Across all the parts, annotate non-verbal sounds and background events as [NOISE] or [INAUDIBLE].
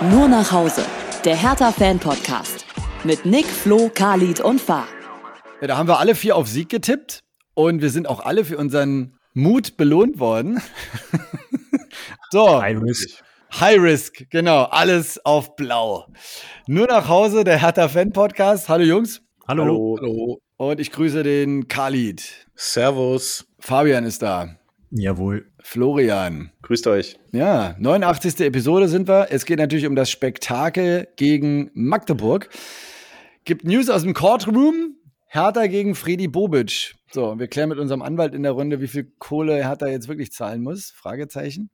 Nur nach Hause, der Hertha-Fan-Podcast mit Nick, Flo, Khalid und Fahr. Ja, da haben wir alle vier auf Sieg getippt und wir sind auch alle für unseren Mut belohnt worden. [LAUGHS] so. High Risk. High Risk, genau. Alles auf Blau. Nur nach Hause, der Hertha-Fan-Podcast. Hallo Jungs. Hallo. Hallo. Und ich grüße den Khalid. Servus. Fabian ist da. Jawohl. Florian. Grüßt euch. Ja, 89. Episode sind wir. Es geht natürlich um das Spektakel gegen Magdeburg. Gibt News aus dem Courtroom. Hertha gegen Fredi Bobic. So, wir klären mit unserem Anwalt in der Runde, wie viel Kohle Hertha jetzt wirklich zahlen muss. Fragezeichen.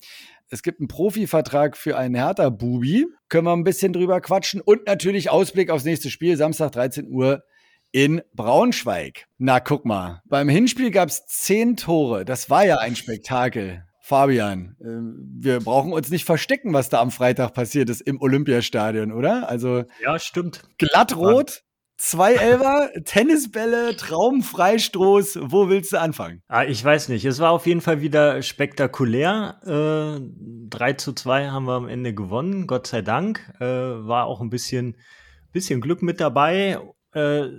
Es gibt einen Profivertrag für einen Hertha-Bubi. Können wir ein bisschen drüber quatschen. Und natürlich Ausblick aufs nächste Spiel, Samstag 13 Uhr in Braunschweig. Na, guck mal. Beim Hinspiel gab es zehn Tore. Das war ja ein Spektakel. Fabian, äh, wir brauchen uns nicht verstecken, was da am Freitag passiert ist im Olympiastadion, oder? Also ja, stimmt. Glattrot, zwei Elfer, [LAUGHS] Tennisbälle, Traumfreistoß. Wo willst du anfangen? Ah, ich weiß nicht. Es war auf jeden Fall wieder spektakulär. Äh, 3 zu 2 haben wir am Ende gewonnen, Gott sei Dank. Äh, war auch ein bisschen, bisschen Glück mit dabei. Äh,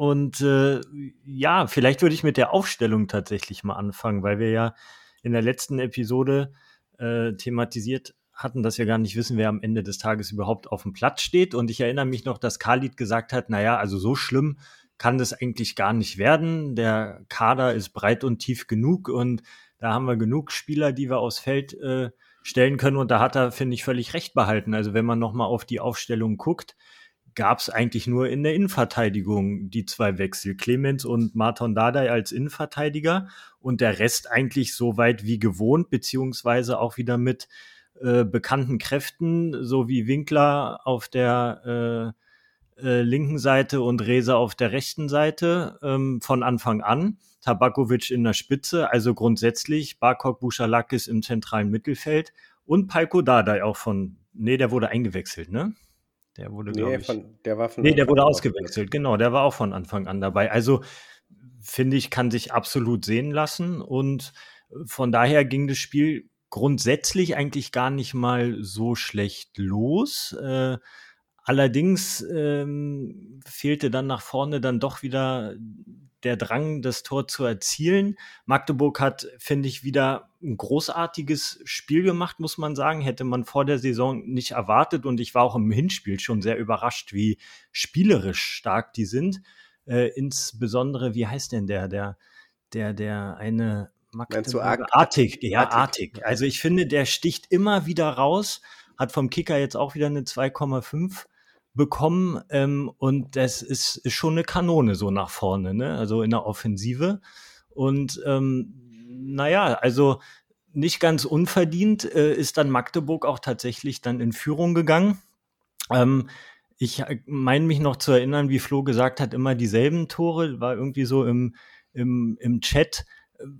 und äh, ja, vielleicht würde ich mit der Aufstellung tatsächlich mal anfangen, weil wir ja in der letzten Episode äh, thematisiert hatten, dass wir gar nicht wissen, wer am Ende des Tages überhaupt auf dem Platz steht. Und ich erinnere mich noch, dass Khalid gesagt hat, naja, also so schlimm kann das eigentlich gar nicht werden. Der Kader ist breit und tief genug und da haben wir genug Spieler, die wir aufs Feld äh, stellen können. Und da hat er, finde ich, völlig recht behalten. Also wenn man nochmal auf die Aufstellung guckt, gab es eigentlich nur in der Innenverteidigung die zwei Wechsel. Clemens und Martin Dardai als Innenverteidiger und der Rest eigentlich so weit wie gewohnt, beziehungsweise auch wieder mit äh, bekannten Kräften, so wie Winkler auf der äh, äh, linken Seite und Reza auf der rechten Seite ähm, von Anfang an. Tabakovic in der Spitze, also grundsätzlich Barkok Buchalakis im zentralen Mittelfeld und Palko Dardai auch von, nee, der wurde eingewechselt, ne? Der wurde, nee, ich. Von, der war von Nee, der wurde ausgewechselt, genau. Der war auch von Anfang an dabei. Also, finde ich, kann sich absolut sehen lassen. Und von daher ging das Spiel grundsätzlich eigentlich gar nicht mal so schlecht los. Äh, allerdings ähm, fehlte dann nach vorne dann doch wieder der Drang, das Tor zu erzielen. Magdeburg hat, finde ich, wieder ein großartiges Spiel gemacht, muss man sagen. Hätte man vor der Saison nicht erwartet. Und ich war auch im Hinspiel schon sehr überrascht, wie spielerisch stark die sind. Äh, insbesondere, wie heißt denn der, der, der, der eine Magdeburger? Artig, ja, Artig. Also ich finde, der sticht immer wieder raus, hat vom Kicker jetzt auch wieder eine 2,5 bekommen ähm, und das ist, ist schon eine Kanone so nach vorne, ne? also in der Offensive. Und ähm, naja, also nicht ganz unverdient äh, ist dann Magdeburg auch tatsächlich dann in Führung gegangen. Ähm, ich meine mich noch zu erinnern, wie Flo gesagt hat, immer dieselben Tore, war irgendwie so im, im, im Chat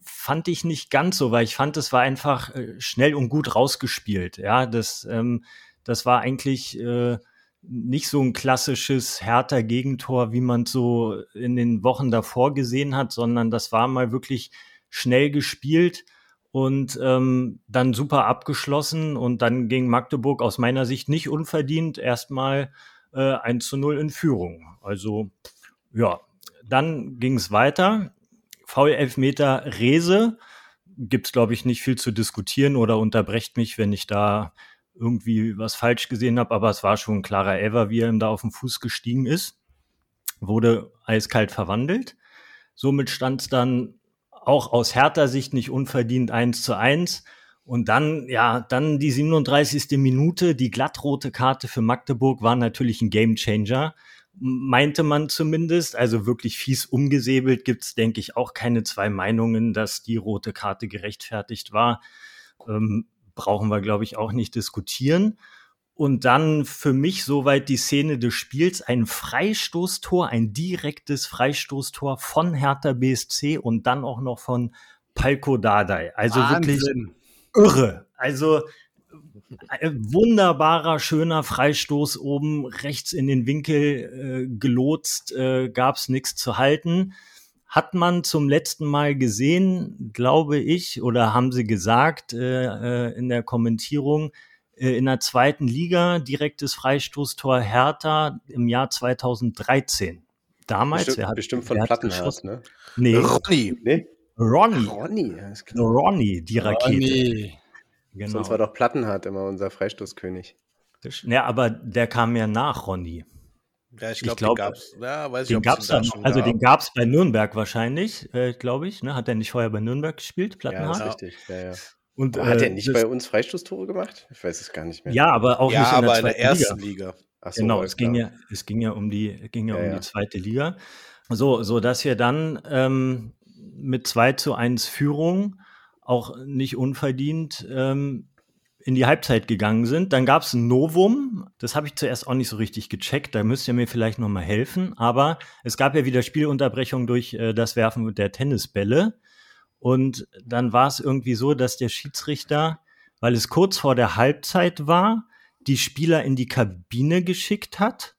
fand ich nicht ganz so, weil ich fand, es war einfach äh, schnell und gut rausgespielt. Ja, das, ähm, das war eigentlich äh, nicht so ein klassisches härter Gegentor, wie man so in den Wochen davor gesehen hat, sondern das war mal wirklich schnell gespielt und ähm, dann super abgeschlossen und dann ging Magdeburg aus meiner Sicht nicht unverdient erstmal äh, 1 zu 0 in Führung. Also ja, dann ging es weiter. Foul-Elfmeter Rese gibt's glaube ich, nicht viel zu diskutieren oder unterbrecht mich, wenn ich da irgendwie was falsch gesehen habe, aber es war schon ein klarer Ever, wie er ihm da auf den Fuß gestiegen ist. Wurde eiskalt verwandelt. Somit stand es dann auch aus härter Sicht nicht unverdient eins zu eins. Und dann, ja, dann die 37. Minute, die glattrote Karte für Magdeburg war natürlich ein Gamechanger. Meinte man zumindest, also wirklich fies umgesäbelt, gibt's denke ich, auch keine zwei Meinungen, dass die rote Karte gerechtfertigt war. Ähm, brauchen wir, glaube ich, auch nicht diskutieren. Und dann für mich soweit die Szene des Spiels, ein Freistoßtor, ein direktes Freistoßtor von Hertha BSC und dann auch noch von Palko Dardai. Also Wahnsinn. wirklich irre. Also ein wunderbarer, schöner Freistoß oben rechts in den Winkel äh, gelotst, äh, gab es nichts zu halten hat man zum letzten Mal gesehen, glaube ich, oder haben sie gesagt äh, äh, in der Kommentierung äh, in der zweiten Liga, direktes Freistoßtor Hertha im Jahr 2013. Damals, bestimmt, hat, bestimmt von Plattenhardt, ne? Nee. Ronny, ne? Ronny. Ronny, Ronny, die Rakete. Ronny. Genau. Sonst war doch Plattenhardt immer unser Freistoßkönig. Ja, aber der kam ja nach Ronny. Ja, ich, glaub, glaube, den gab's. Ja, weiß den ich, gab's dann, also gab. den gab's bei Nürnberg wahrscheinlich, äh, glaube ich. Ne? Hat er nicht vorher bei Nürnberg gespielt, Plattenhardt? Ja, ist richtig. Ja, ja. Und, äh, hat er nicht bei uns Freistoßtore gemacht? Ich weiß es gar nicht mehr. Ja, aber auch ja, nicht in der, in der ersten Liga. Liga. So, genau, es ging, ja, es ging ja um die, ging ja, um die zweite Liga. So, so dass wir dann ähm, mit 2 zu 1 Führung auch nicht unverdient ähm, in die Halbzeit gegangen sind. Dann gab es ein Novum, das habe ich zuerst auch nicht so richtig gecheckt, da müsst ihr mir vielleicht noch mal helfen, aber es gab ja wieder Spielunterbrechung durch äh, das Werfen der Tennisbälle. Und dann war es irgendwie so, dass der Schiedsrichter, weil es kurz vor der Halbzeit war, die Spieler in die Kabine geschickt hat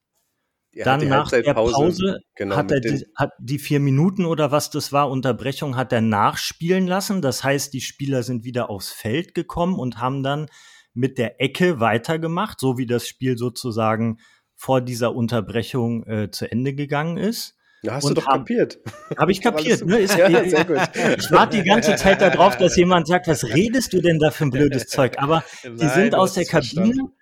er dann nach der Pause genau, hat er die, hat die vier Minuten oder was das war, Unterbrechung hat er nachspielen lassen. Das heißt, die Spieler sind wieder aufs Feld gekommen und haben dann mit der Ecke weitergemacht, so wie das Spiel sozusagen vor dieser Unterbrechung äh, zu Ende gegangen ist. Ja, hast und du doch hab, kapiert. Habe ich [LAUGHS] kapiert. Ne? Ist, [LAUGHS] ja, sehr gut. Ich warte die ganze Zeit darauf, dass jemand sagt, was redest du denn da für ein [LAUGHS] blödes Zeug? Aber Nein, die sind aus der Kabine verstanden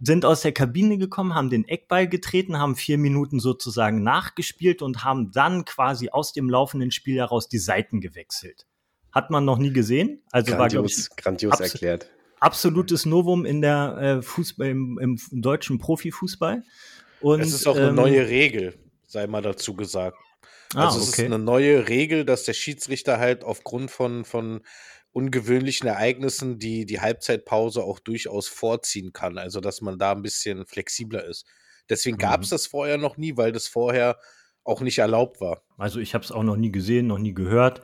sind aus der Kabine gekommen, haben den Eckball getreten, haben vier Minuten sozusagen nachgespielt und haben dann quasi aus dem laufenden Spiel heraus die Seiten gewechselt. Hat man noch nie gesehen. Also grandios, war, ich, grandios abs erklärt. Absolutes Novum in der äh, Fußball, im, im, deutschen Profifußball. Und, es ist auch eine ähm, neue Regel, sei mal dazu gesagt. Ah, also ah, okay. es ist eine neue Regel, dass der Schiedsrichter halt aufgrund von, von ungewöhnlichen Ereignissen die, die Halbzeitpause auch durchaus vorziehen kann. Also, dass man da ein bisschen flexibler ist. Deswegen mhm. gab es das vorher noch nie, weil das vorher auch nicht erlaubt war. Also, ich habe es auch noch nie gesehen, noch nie gehört.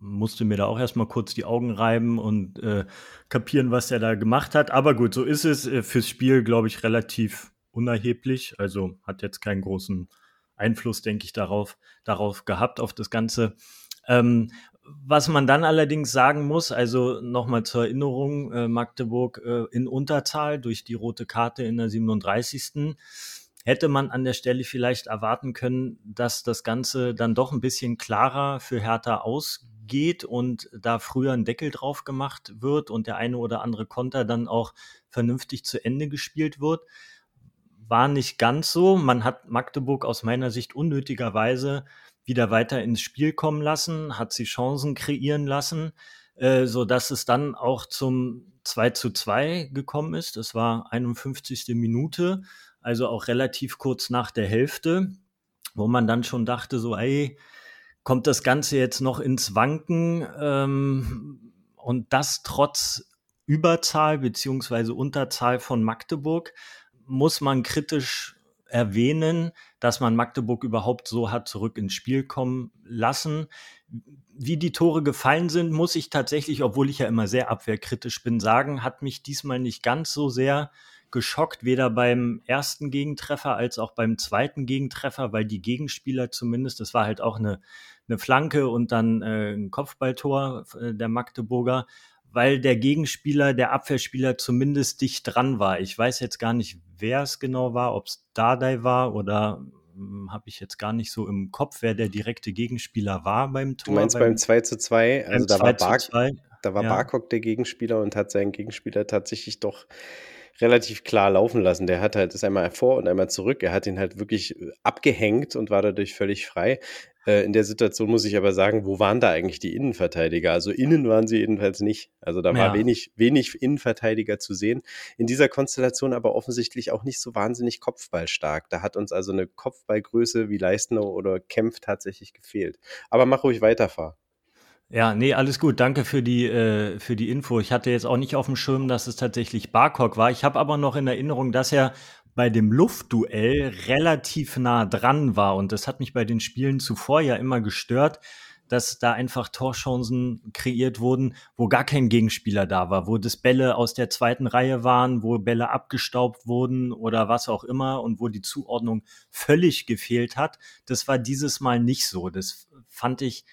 Musste mir da auch erstmal kurz die Augen reiben und äh, kapieren, was er da gemacht hat. Aber gut, so ist es. Äh, fürs Spiel, glaube ich, relativ unerheblich. Also hat jetzt keinen großen Einfluss, denke ich, darauf, darauf gehabt, auf das Ganze. Ähm, was man dann allerdings sagen muss, also nochmal zur Erinnerung, äh, Magdeburg äh, in Unterzahl durch die rote Karte in der 37. Hätte man an der Stelle vielleicht erwarten können, dass das Ganze dann doch ein bisschen klarer für Hertha ausgeht und da früher ein Deckel drauf gemacht wird und der eine oder andere Konter dann auch vernünftig zu Ende gespielt wird. War nicht ganz so. Man hat Magdeburg aus meiner Sicht unnötigerweise wieder weiter ins Spiel kommen lassen, hat sie Chancen kreieren lassen, äh, so dass es dann auch zum 2 zu 2 gekommen ist. Das war 51. Minute, also auch relativ kurz nach der Hälfte, wo man dann schon dachte, so, ey, kommt das Ganze jetzt noch ins Wanken ähm, und das trotz Überzahl beziehungsweise Unterzahl von Magdeburg muss man kritisch erwähnen, dass man Magdeburg überhaupt so hat zurück ins Spiel kommen lassen. Wie die Tore gefallen sind, muss ich tatsächlich, obwohl ich ja immer sehr abwehrkritisch bin, sagen, hat mich diesmal nicht ganz so sehr geschockt, weder beim ersten Gegentreffer als auch beim zweiten Gegentreffer, weil die Gegenspieler zumindest, das war halt auch eine, eine Flanke und dann äh, ein Kopfballtor äh, der Magdeburger, weil der Gegenspieler, der Abwehrspieler zumindest dicht dran war. Ich weiß jetzt gar nicht, wer es genau war, ob es Dardai war oder hm, habe ich jetzt gar nicht so im Kopf, wer der direkte Gegenspieler war beim Tor. Du meinst beim, beim 2 zu 2? Also da war, Bar da war ja. Barkok der Gegenspieler und hat seinen Gegenspieler tatsächlich doch relativ klar laufen lassen. Der hat halt das einmal vor und einmal zurück. Er hat ihn halt wirklich äh, abgehängt und war dadurch völlig frei. Äh, in der Situation muss ich aber sagen, wo waren da eigentlich die Innenverteidiger? Also innen waren sie jedenfalls nicht. Also da war ja. wenig, wenig Innenverteidiger zu sehen. In dieser Konstellation aber offensichtlich auch nicht so wahnsinnig kopfballstark. Da hat uns also eine Kopfballgröße wie Leistner oder Kempf tatsächlich gefehlt. Aber mach ruhig weiter, fahr. Ja, nee, alles gut. Danke für die, äh, für die Info. Ich hatte jetzt auch nicht auf dem Schirm, dass es tatsächlich Barcock war. Ich habe aber noch in Erinnerung, dass er bei dem Luftduell relativ nah dran war. Und das hat mich bei den Spielen zuvor ja immer gestört, dass da einfach Torchancen kreiert wurden, wo gar kein Gegenspieler da war, wo das Bälle aus der zweiten Reihe waren, wo Bälle abgestaubt wurden oder was auch immer und wo die Zuordnung völlig gefehlt hat. Das war dieses Mal nicht so. Das fand ich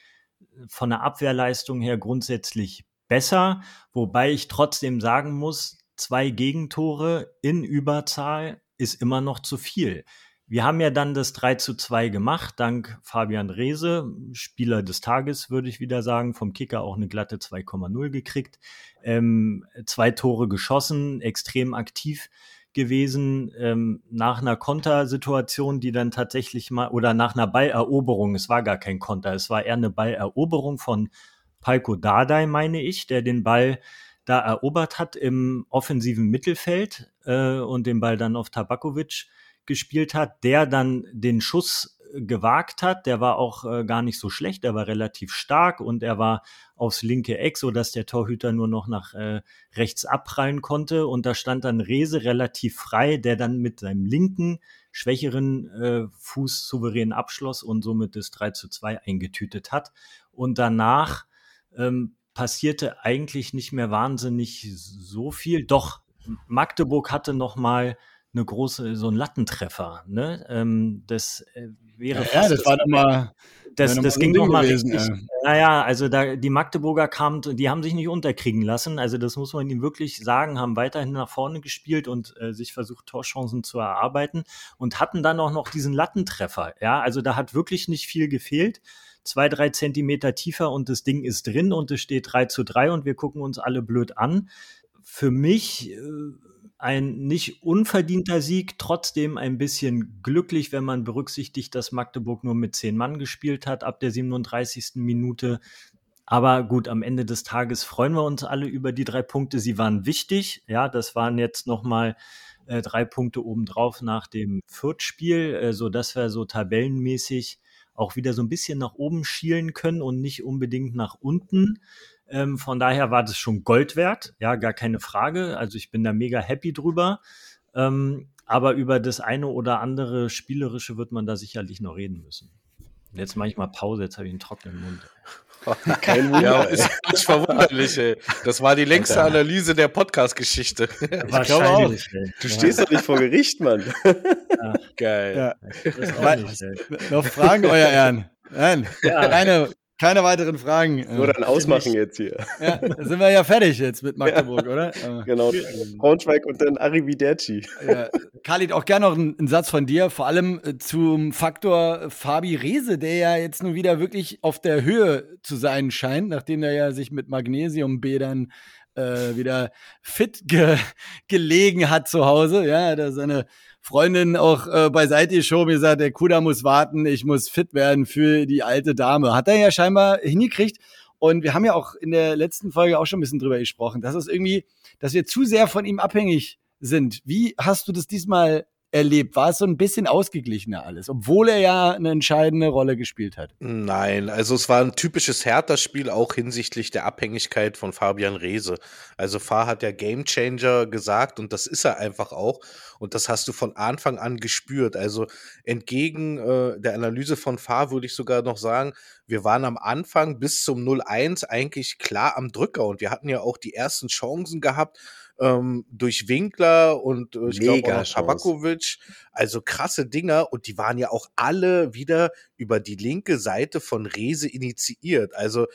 von der Abwehrleistung her grundsätzlich besser, wobei ich trotzdem sagen muss, zwei Gegentore in Überzahl ist immer noch zu viel. Wir haben ja dann das 3 zu 2 gemacht, dank Fabian Reese, Spieler des Tages, würde ich wieder sagen, vom Kicker auch eine glatte 2,0 gekriegt. Ähm, zwei Tore geschossen, extrem aktiv gewesen, ähm, nach einer Kontersituation, die dann tatsächlich mal, oder nach einer Balleroberung, es war gar kein Konter, es war eher eine Balleroberung von Palko Dardai, meine ich, der den Ball da erobert hat im offensiven Mittelfeld äh, und den Ball dann auf Tabakovic gespielt hat, der dann den Schuss gewagt hat. Der war auch äh, gar nicht so schlecht, der war relativ stark und er war aufs linke Eck, so dass der Torhüter nur noch nach äh, rechts abprallen konnte. Und da stand dann Rese relativ frei, der dann mit seinem linken, schwächeren äh, Fuß souverän abschloss und somit das 3 zu 2 eingetütet hat. Und danach ähm, passierte eigentlich nicht mehr wahnsinnig so viel. Doch Magdeburg hatte noch mal eine große, so ein Lattentreffer. Ne? Ähm, das äh, wäre ja, ja, das war doch mal. Das, das ging noch mal richtig. Ja. Naja, also da die Magdeburger kamen, die haben sich nicht unterkriegen lassen. Also das muss man ihnen wirklich sagen, haben weiterhin nach vorne gespielt und äh, sich versucht Torchancen zu erarbeiten und hatten dann auch noch diesen Lattentreffer. Ja, also da hat wirklich nicht viel gefehlt. Zwei, drei Zentimeter tiefer und das Ding ist drin und es steht 3 zu 3 und wir gucken uns alle blöd an. Für mich äh, ein nicht unverdienter Sieg, trotzdem ein bisschen glücklich, wenn man berücksichtigt, dass Magdeburg nur mit zehn Mann gespielt hat ab der 37. Minute. Aber gut, am Ende des Tages freuen wir uns alle über die drei Punkte. Sie waren wichtig. Ja, das waren jetzt nochmal äh, drei Punkte obendrauf nach dem Viertspiel, äh, so dass wir so tabellenmäßig auch wieder so ein bisschen nach oben schielen können und nicht unbedingt nach unten. Ähm, von daher war das schon Gold wert, ja, gar keine Frage. Also ich bin da mega happy drüber. Ähm, aber über das eine oder andere Spielerische wird man da sicherlich noch reden müssen. Jetzt mache ich mal Pause, jetzt habe ich einen trockenen Mund. [LAUGHS] Kein Wunder. Ja, ist nicht verwunderlich, ey. Das war die längste Analyse der Podcast-Geschichte. [LAUGHS] Wahrscheinlich. Du stehst doch nicht vor Gericht, Mann. Ja. Geil. Ja. Nicht, noch Fragen, euer Ehren? Nein, ja. keine, keine weiteren Fragen. Nur dann ausmachen jetzt hier. Ja, sind wir ja fertig jetzt mit [LAUGHS] Magdeburg, ja, oder? [LAUGHS] Genau. Braunschweig und dann Arrivederci. Ja. Khalid, auch gerne noch einen, Satz von dir, vor allem äh, zum Faktor Fabi Rehse, der ja jetzt nun wieder wirklich auf der Höhe zu sein scheint, nachdem er ja sich mit Magnesiumbädern äh, wieder fit ge gelegen hat zu Hause. Ja, da seine Freundin auch äh, beiseite geschoben, gesagt, der Kuda muss warten, ich muss fit werden für die alte Dame. Hat er ja scheinbar hingekriegt. Und wir haben ja auch in der letzten Folge auch schon ein bisschen drüber gesprochen, dass es irgendwie, dass wir zu sehr von ihm abhängig sind. Wie hast du das diesmal erlebt? War es so ein bisschen ausgeglichener alles, obwohl er ja eine entscheidende Rolle gespielt hat? Nein, also es war ein typisches Hertha-Spiel, auch hinsichtlich der Abhängigkeit von Fabian Reese. Also Fahr hat ja Gamechanger gesagt und das ist er einfach auch. Und das hast du von Anfang an gespürt. Also entgegen äh, der Analyse von Fahr würde ich sogar noch sagen, wir waren am Anfang bis zum 0-1 eigentlich klar am Drücker und wir hatten ja auch die ersten Chancen gehabt ähm, durch Winkler und äh, ich glaube auch Tabakovic. Also krasse Dinger und die waren ja auch alle wieder über die linke Seite von Rese initiiert. Also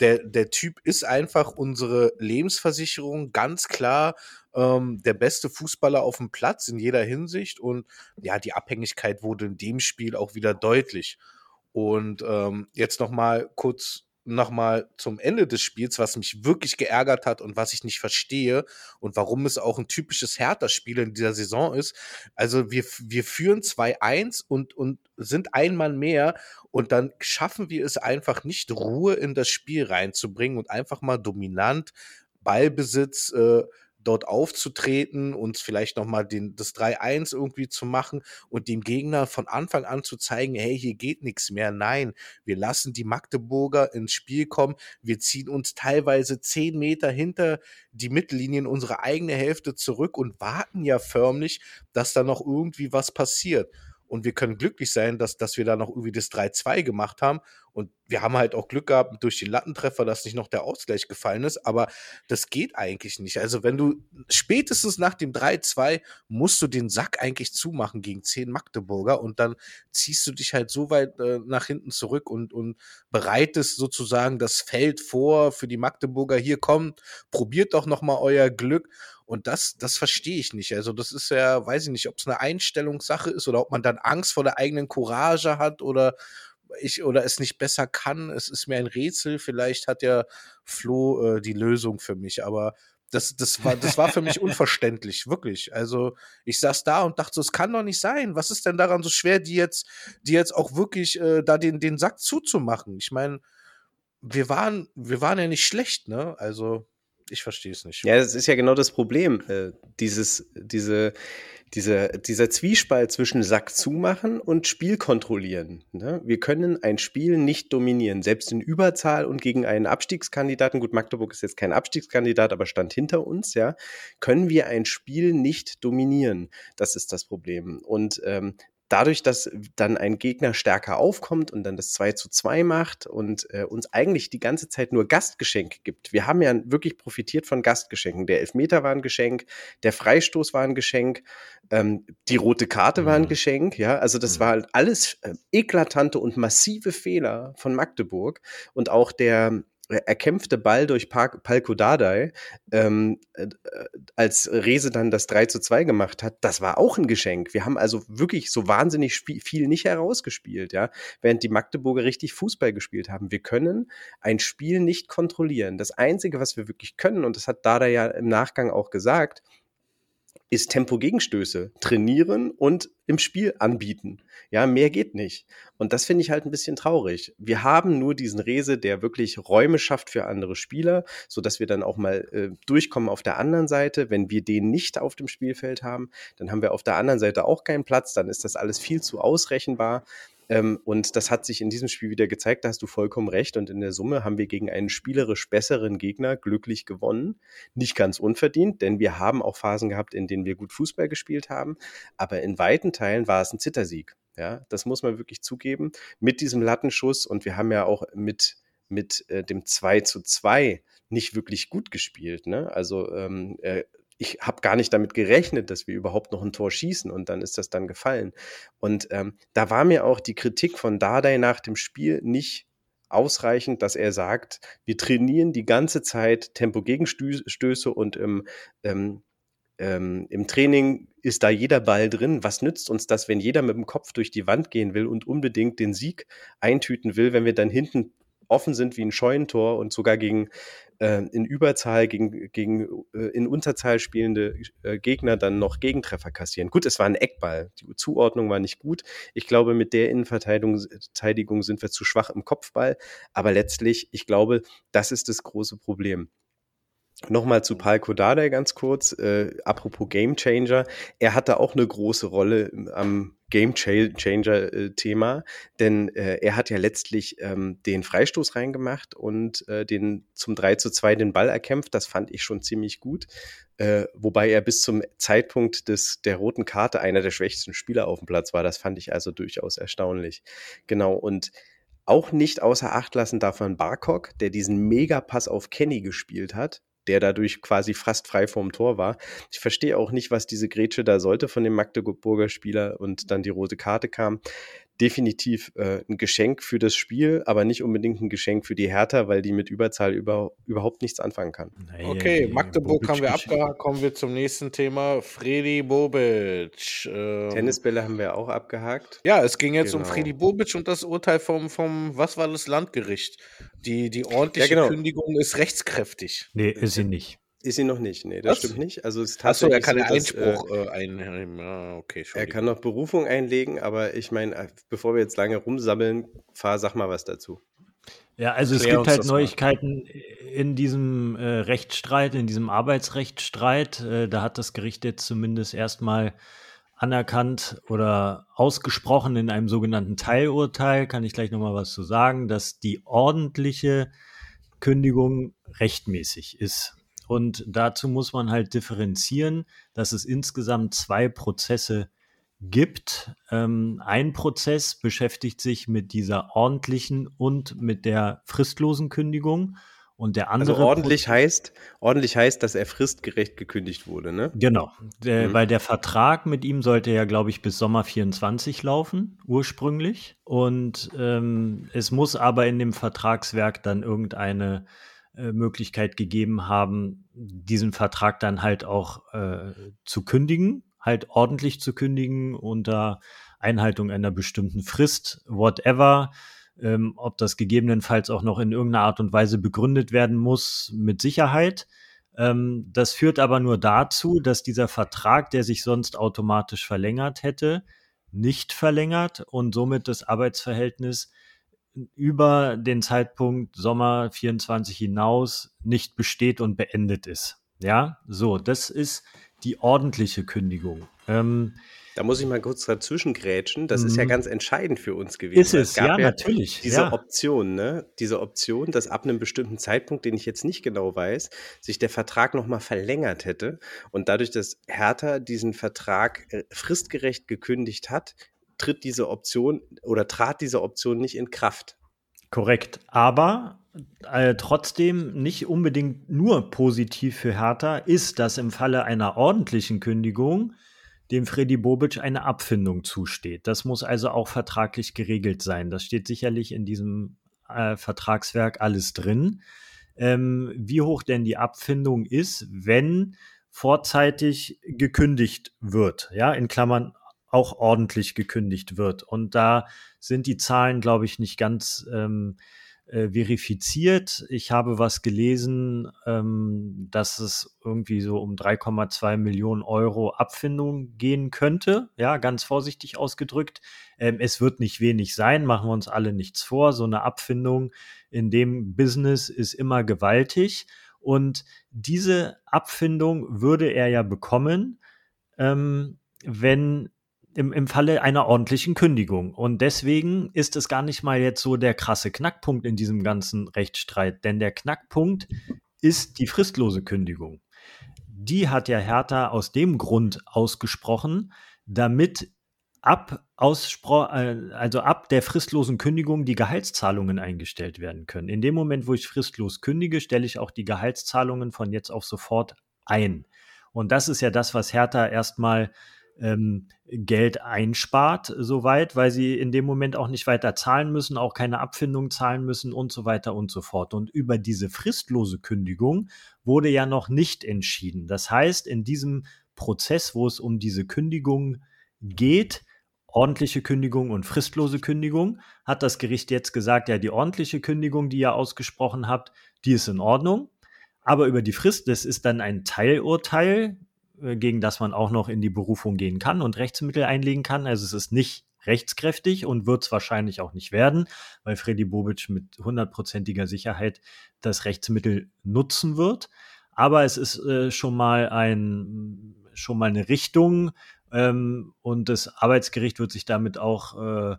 der, der Typ ist einfach unsere Lebensversicherung, ganz klar ähm, der beste Fußballer auf dem Platz in jeder Hinsicht. Und ja, die Abhängigkeit wurde in dem Spiel auch wieder deutlich. Und ähm, jetzt noch mal kurz nochmal zum Ende des Spiels, was mich wirklich geärgert hat und was ich nicht verstehe und warum es auch ein typisches Hertha-Spiel in dieser Saison ist. Also wir, wir führen 2-1 und, und sind einmal mehr und dann schaffen wir es einfach nicht, Ruhe in das Spiel reinzubringen und einfach mal dominant Ballbesitz äh, dort aufzutreten, uns vielleicht nochmal das 3-1 irgendwie zu machen und dem Gegner von Anfang an zu zeigen, hey, hier geht nichts mehr. Nein, wir lassen die Magdeburger ins Spiel kommen. Wir ziehen uns teilweise zehn Meter hinter die Mittellinie in unsere eigene Hälfte zurück und warten ja förmlich, dass da noch irgendwie was passiert. Und wir können glücklich sein, dass, dass wir da noch irgendwie das 3-2 gemacht haben Und wir haben halt auch Glück gehabt durch den Lattentreffer, dass nicht noch der Ausgleich gefallen ist. Aber das geht eigentlich nicht. Also wenn du spätestens nach dem 3-2 musst du den Sack eigentlich zumachen gegen 10 Magdeburger und dann ziehst du dich halt so weit äh, nach hinten zurück und, und bereitest sozusagen das Feld vor für die Magdeburger. Hier kommt, probiert doch noch mal euer Glück. Und das, das verstehe ich nicht. Also das ist ja, weiß ich nicht, ob es eine Einstellungssache ist oder ob man dann Angst vor der eigenen Courage hat oder ich oder es nicht besser kann. Es ist mir ein Rätsel. Vielleicht hat ja Flo äh, die Lösung für mich, aber das, das, war, das war für mich [LAUGHS] unverständlich, wirklich. Also ich saß da und dachte so, es kann doch nicht sein. Was ist denn daran so schwer, die jetzt, die jetzt auch wirklich äh, da den, den Sack zuzumachen? Ich meine, wir waren, wir waren ja nicht schlecht, ne? Also ich verstehe es nicht. Ja, das ist ja genau das Problem. Äh, dieses, diese, dieser, dieser Zwiespalt zwischen Sack zumachen und Spiel kontrollieren. Ne? Wir können ein Spiel nicht dominieren, selbst in Überzahl und gegen einen Abstiegskandidaten, gut, Magdeburg ist jetzt kein Abstiegskandidat, aber stand hinter uns, ja, können wir ein Spiel nicht dominieren. Das ist das Problem. Und ähm, dadurch, dass dann ein Gegner stärker aufkommt und dann das 2 zu 2 macht und äh, uns eigentlich die ganze Zeit nur Gastgeschenke gibt. Wir haben ja wirklich profitiert von Gastgeschenken. Der Elfmeter war ein Geschenk, der Freistoß war ein Geschenk, ähm, die rote Karte mhm. war ein mhm. Geschenk, ja. Also das mhm. war alles äh, eklatante und massive Fehler von Magdeburg und auch der erkämpfte Ball durch Palko Dardai, ähm, äh, als Rese dann das 3 zu 2 gemacht hat, das war auch ein Geschenk. Wir haben also wirklich so wahnsinnig viel nicht herausgespielt, ja, während die Magdeburger richtig Fußball gespielt haben. Wir können ein Spiel nicht kontrollieren. Das Einzige, was wir wirklich können, und das hat Dardai ja im Nachgang auch gesagt, ist Tempo-Gegenstöße trainieren und im Spiel anbieten. Ja, mehr geht nicht. Und das finde ich halt ein bisschen traurig. Wir haben nur diesen Rese, der wirklich Räume schafft für andere Spieler, so dass wir dann auch mal äh, durchkommen auf der anderen Seite. Wenn wir den nicht auf dem Spielfeld haben, dann haben wir auf der anderen Seite auch keinen Platz. Dann ist das alles viel zu ausrechenbar. Ähm, und das hat sich in diesem Spiel wieder gezeigt, da hast du vollkommen recht. Und in der Summe haben wir gegen einen spielerisch besseren Gegner glücklich gewonnen. Nicht ganz unverdient, denn wir haben auch Phasen gehabt, in denen wir gut Fußball gespielt haben. Aber in weiten Teilen war es ein Zittersieg. Ja, das muss man wirklich zugeben. Mit diesem Lattenschuss und wir haben ja auch mit, mit äh, dem 2 zu 2 nicht wirklich gut gespielt. Ne? Also ähm, äh, ich habe gar nicht damit gerechnet, dass wir überhaupt noch ein Tor schießen und dann ist das dann gefallen. Und ähm, da war mir auch die Kritik von Dardai nach dem Spiel nicht ausreichend, dass er sagt, wir trainieren die ganze Zeit Tempo-Gegenstöße und im, ähm, ähm, im Training ist da jeder Ball drin. Was nützt uns das, wenn jeder mit dem Kopf durch die Wand gehen will und unbedingt den Sieg eintüten will, wenn wir dann hinten offen sind wie ein Scheunentor und sogar gegen äh, in Überzahl, gegen, gegen äh, in Unterzahl spielende äh, Gegner dann noch Gegentreffer kassieren. Gut, es war ein Eckball. Die Zuordnung war nicht gut. Ich glaube, mit der Innenverteidigung sind wir zu schwach im Kopfball. Aber letztlich, ich glaube, das ist das große Problem. Nochmal zu Paul Kodade ganz kurz, äh, apropos Game Changer. Er hatte auch eine große Rolle am Game Changer äh, denn äh, er hat ja letztlich ähm, den Freistoß reingemacht und äh, den zum 3 zu 2 den Ball erkämpft. Das fand ich schon ziemlich gut. Äh, wobei er bis zum Zeitpunkt des, der roten Karte einer der schwächsten Spieler auf dem Platz war. Das fand ich also durchaus erstaunlich. Genau. Und auch nicht außer Acht lassen darf man Barkok, der diesen Megapass auf Kenny gespielt hat der dadurch quasi fast frei vorm Tor war. Ich verstehe auch nicht, was diese Grätsche da sollte von dem Magdeburger Spieler und dann die rote Karte kam definitiv äh, ein Geschenk für das Spiel, aber nicht unbedingt ein Geschenk für die Hertha, weil die mit Überzahl über, überhaupt nichts anfangen kann. Okay, Magdeburg haben wir abgehakt, kommen wir zum nächsten Thema. Fredi Bobic. Ähm, Tennisbälle haben wir auch abgehakt. Ja, es ging jetzt genau. um Fredi Bobic und das Urteil vom, vom was war das, Landgericht. Die, die ordentliche ja, genau. Kündigung ist rechtskräftig. Nee, ist sie nicht. Ist sie noch nicht, nee, das Was? stimmt nicht. Also es ist Achso, er kann so, Einspruch dass, äh, einnehmen. Ah, okay, er kann noch Berufung einlegen, aber ich meine, äh, bevor wir jetzt lange rumsammeln, fahr, sag mal was dazu. Ja, also es gibt halt Neuigkeiten mal. in diesem äh, Rechtsstreit, in diesem Arbeitsrechtsstreit. Äh, da hat das Gericht jetzt zumindest erstmal anerkannt oder ausgesprochen in einem sogenannten Teilurteil, kann ich gleich nochmal was zu sagen, dass die ordentliche Kündigung rechtmäßig ist. Und dazu muss man halt differenzieren, dass es insgesamt zwei Prozesse gibt. Ähm, ein Prozess beschäftigt sich mit dieser ordentlichen und mit der fristlosen Kündigung. Und der andere. Also ordentlich Prozess, heißt, ordentlich heißt, dass er fristgerecht gekündigt wurde, ne? Genau. Der, mhm. Weil der Vertrag mit ihm sollte ja, glaube ich, bis Sommer 24 laufen, ursprünglich. Und ähm, es muss aber in dem Vertragswerk dann irgendeine äh, Möglichkeit gegeben haben, diesen Vertrag dann halt auch äh, zu kündigen halt ordentlich zu kündigen unter Einhaltung einer bestimmten Frist, whatever. Ähm, ob das gegebenenfalls auch noch in irgendeiner Art und Weise begründet werden muss, mit Sicherheit. Ähm, das führt aber nur dazu, dass dieser Vertrag, der sich sonst automatisch verlängert hätte, nicht verlängert und somit das Arbeitsverhältnis über den Zeitpunkt Sommer 24 hinaus nicht besteht und beendet ist. Ja, so, das ist die ordentliche Kündigung. Ähm, da muss ich mal kurz dazwischen grätschen. Das ist ja mhm. ganz entscheidend für uns gewesen. Ist es, es ja, ja, natürlich. Diese ja. Option, ne? Diese Option, dass ab einem bestimmten Zeitpunkt, den ich jetzt nicht genau weiß, sich der Vertrag nochmal verlängert hätte. Und dadurch, dass Hertha diesen Vertrag äh, fristgerecht gekündigt hat, tritt diese Option oder trat diese Option nicht in Kraft. Korrekt. Aber äh, trotzdem nicht unbedingt nur positiv für Hertha ist, dass im Falle einer ordentlichen Kündigung dem Freddy Bobic eine Abfindung zusteht. Das muss also auch vertraglich geregelt sein. Das steht sicherlich in diesem äh, Vertragswerk alles drin. Ähm, wie hoch denn die Abfindung ist, wenn vorzeitig gekündigt wird, ja, in Klammern auch ordentlich gekündigt wird. Und da sind die Zahlen, glaube ich, nicht ganz ähm, äh, verifiziert. Ich habe was gelesen, ähm, dass es irgendwie so um 3,2 Millionen Euro Abfindung gehen könnte. Ja, ganz vorsichtig ausgedrückt. Ähm, es wird nicht wenig sein, machen wir uns alle nichts vor. So eine Abfindung in dem Business ist immer gewaltig. Und diese Abfindung würde er ja bekommen, ähm, wenn im, im Falle einer ordentlichen Kündigung. Und deswegen ist es gar nicht mal jetzt so der krasse Knackpunkt in diesem ganzen Rechtsstreit, denn der Knackpunkt ist die fristlose Kündigung. Die hat ja Hertha aus dem Grund ausgesprochen, damit ab Ausspro äh, also ab der fristlosen Kündigung die Gehaltszahlungen eingestellt werden können. In dem Moment, wo ich fristlos kündige, stelle ich auch die Gehaltszahlungen von jetzt auf sofort ein. Und das ist ja das, was Hertha erstmal ähm, Geld einspart, soweit, weil sie in dem Moment auch nicht weiter zahlen müssen, auch keine Abfindung zahlen müssen und so weiter und so fort. Und über diese fristlose Kündigung wurde ja noch nicht entschieden. Das heißt, in diesem Prozess, wo es um diese Kündigung geht, ordentliche Kündigung und fristlose Kündigung, hat das Gericht jetzt gesagt, ja, die ordentliche Kündigung, die ihr ausgesprochen habt, die ist in Ordnung. Aber über die Frist, das ist dann ein Teilurteil, gegen das man auch noch in die Berufung gehen kann und Rechtsmittel einlegen kann. Also es ist nicht rechtskräftig und wird es wahrscheinlich auch nicht werden, weil Freddy Bobic mit hundertprozentiger Sicherheit das Rechtsmittel nutzen wird. Aber es ist äh, schon mal ein schon mal eine Richtung ähm, und das Arbeitsgericht wird sich damit auch äh,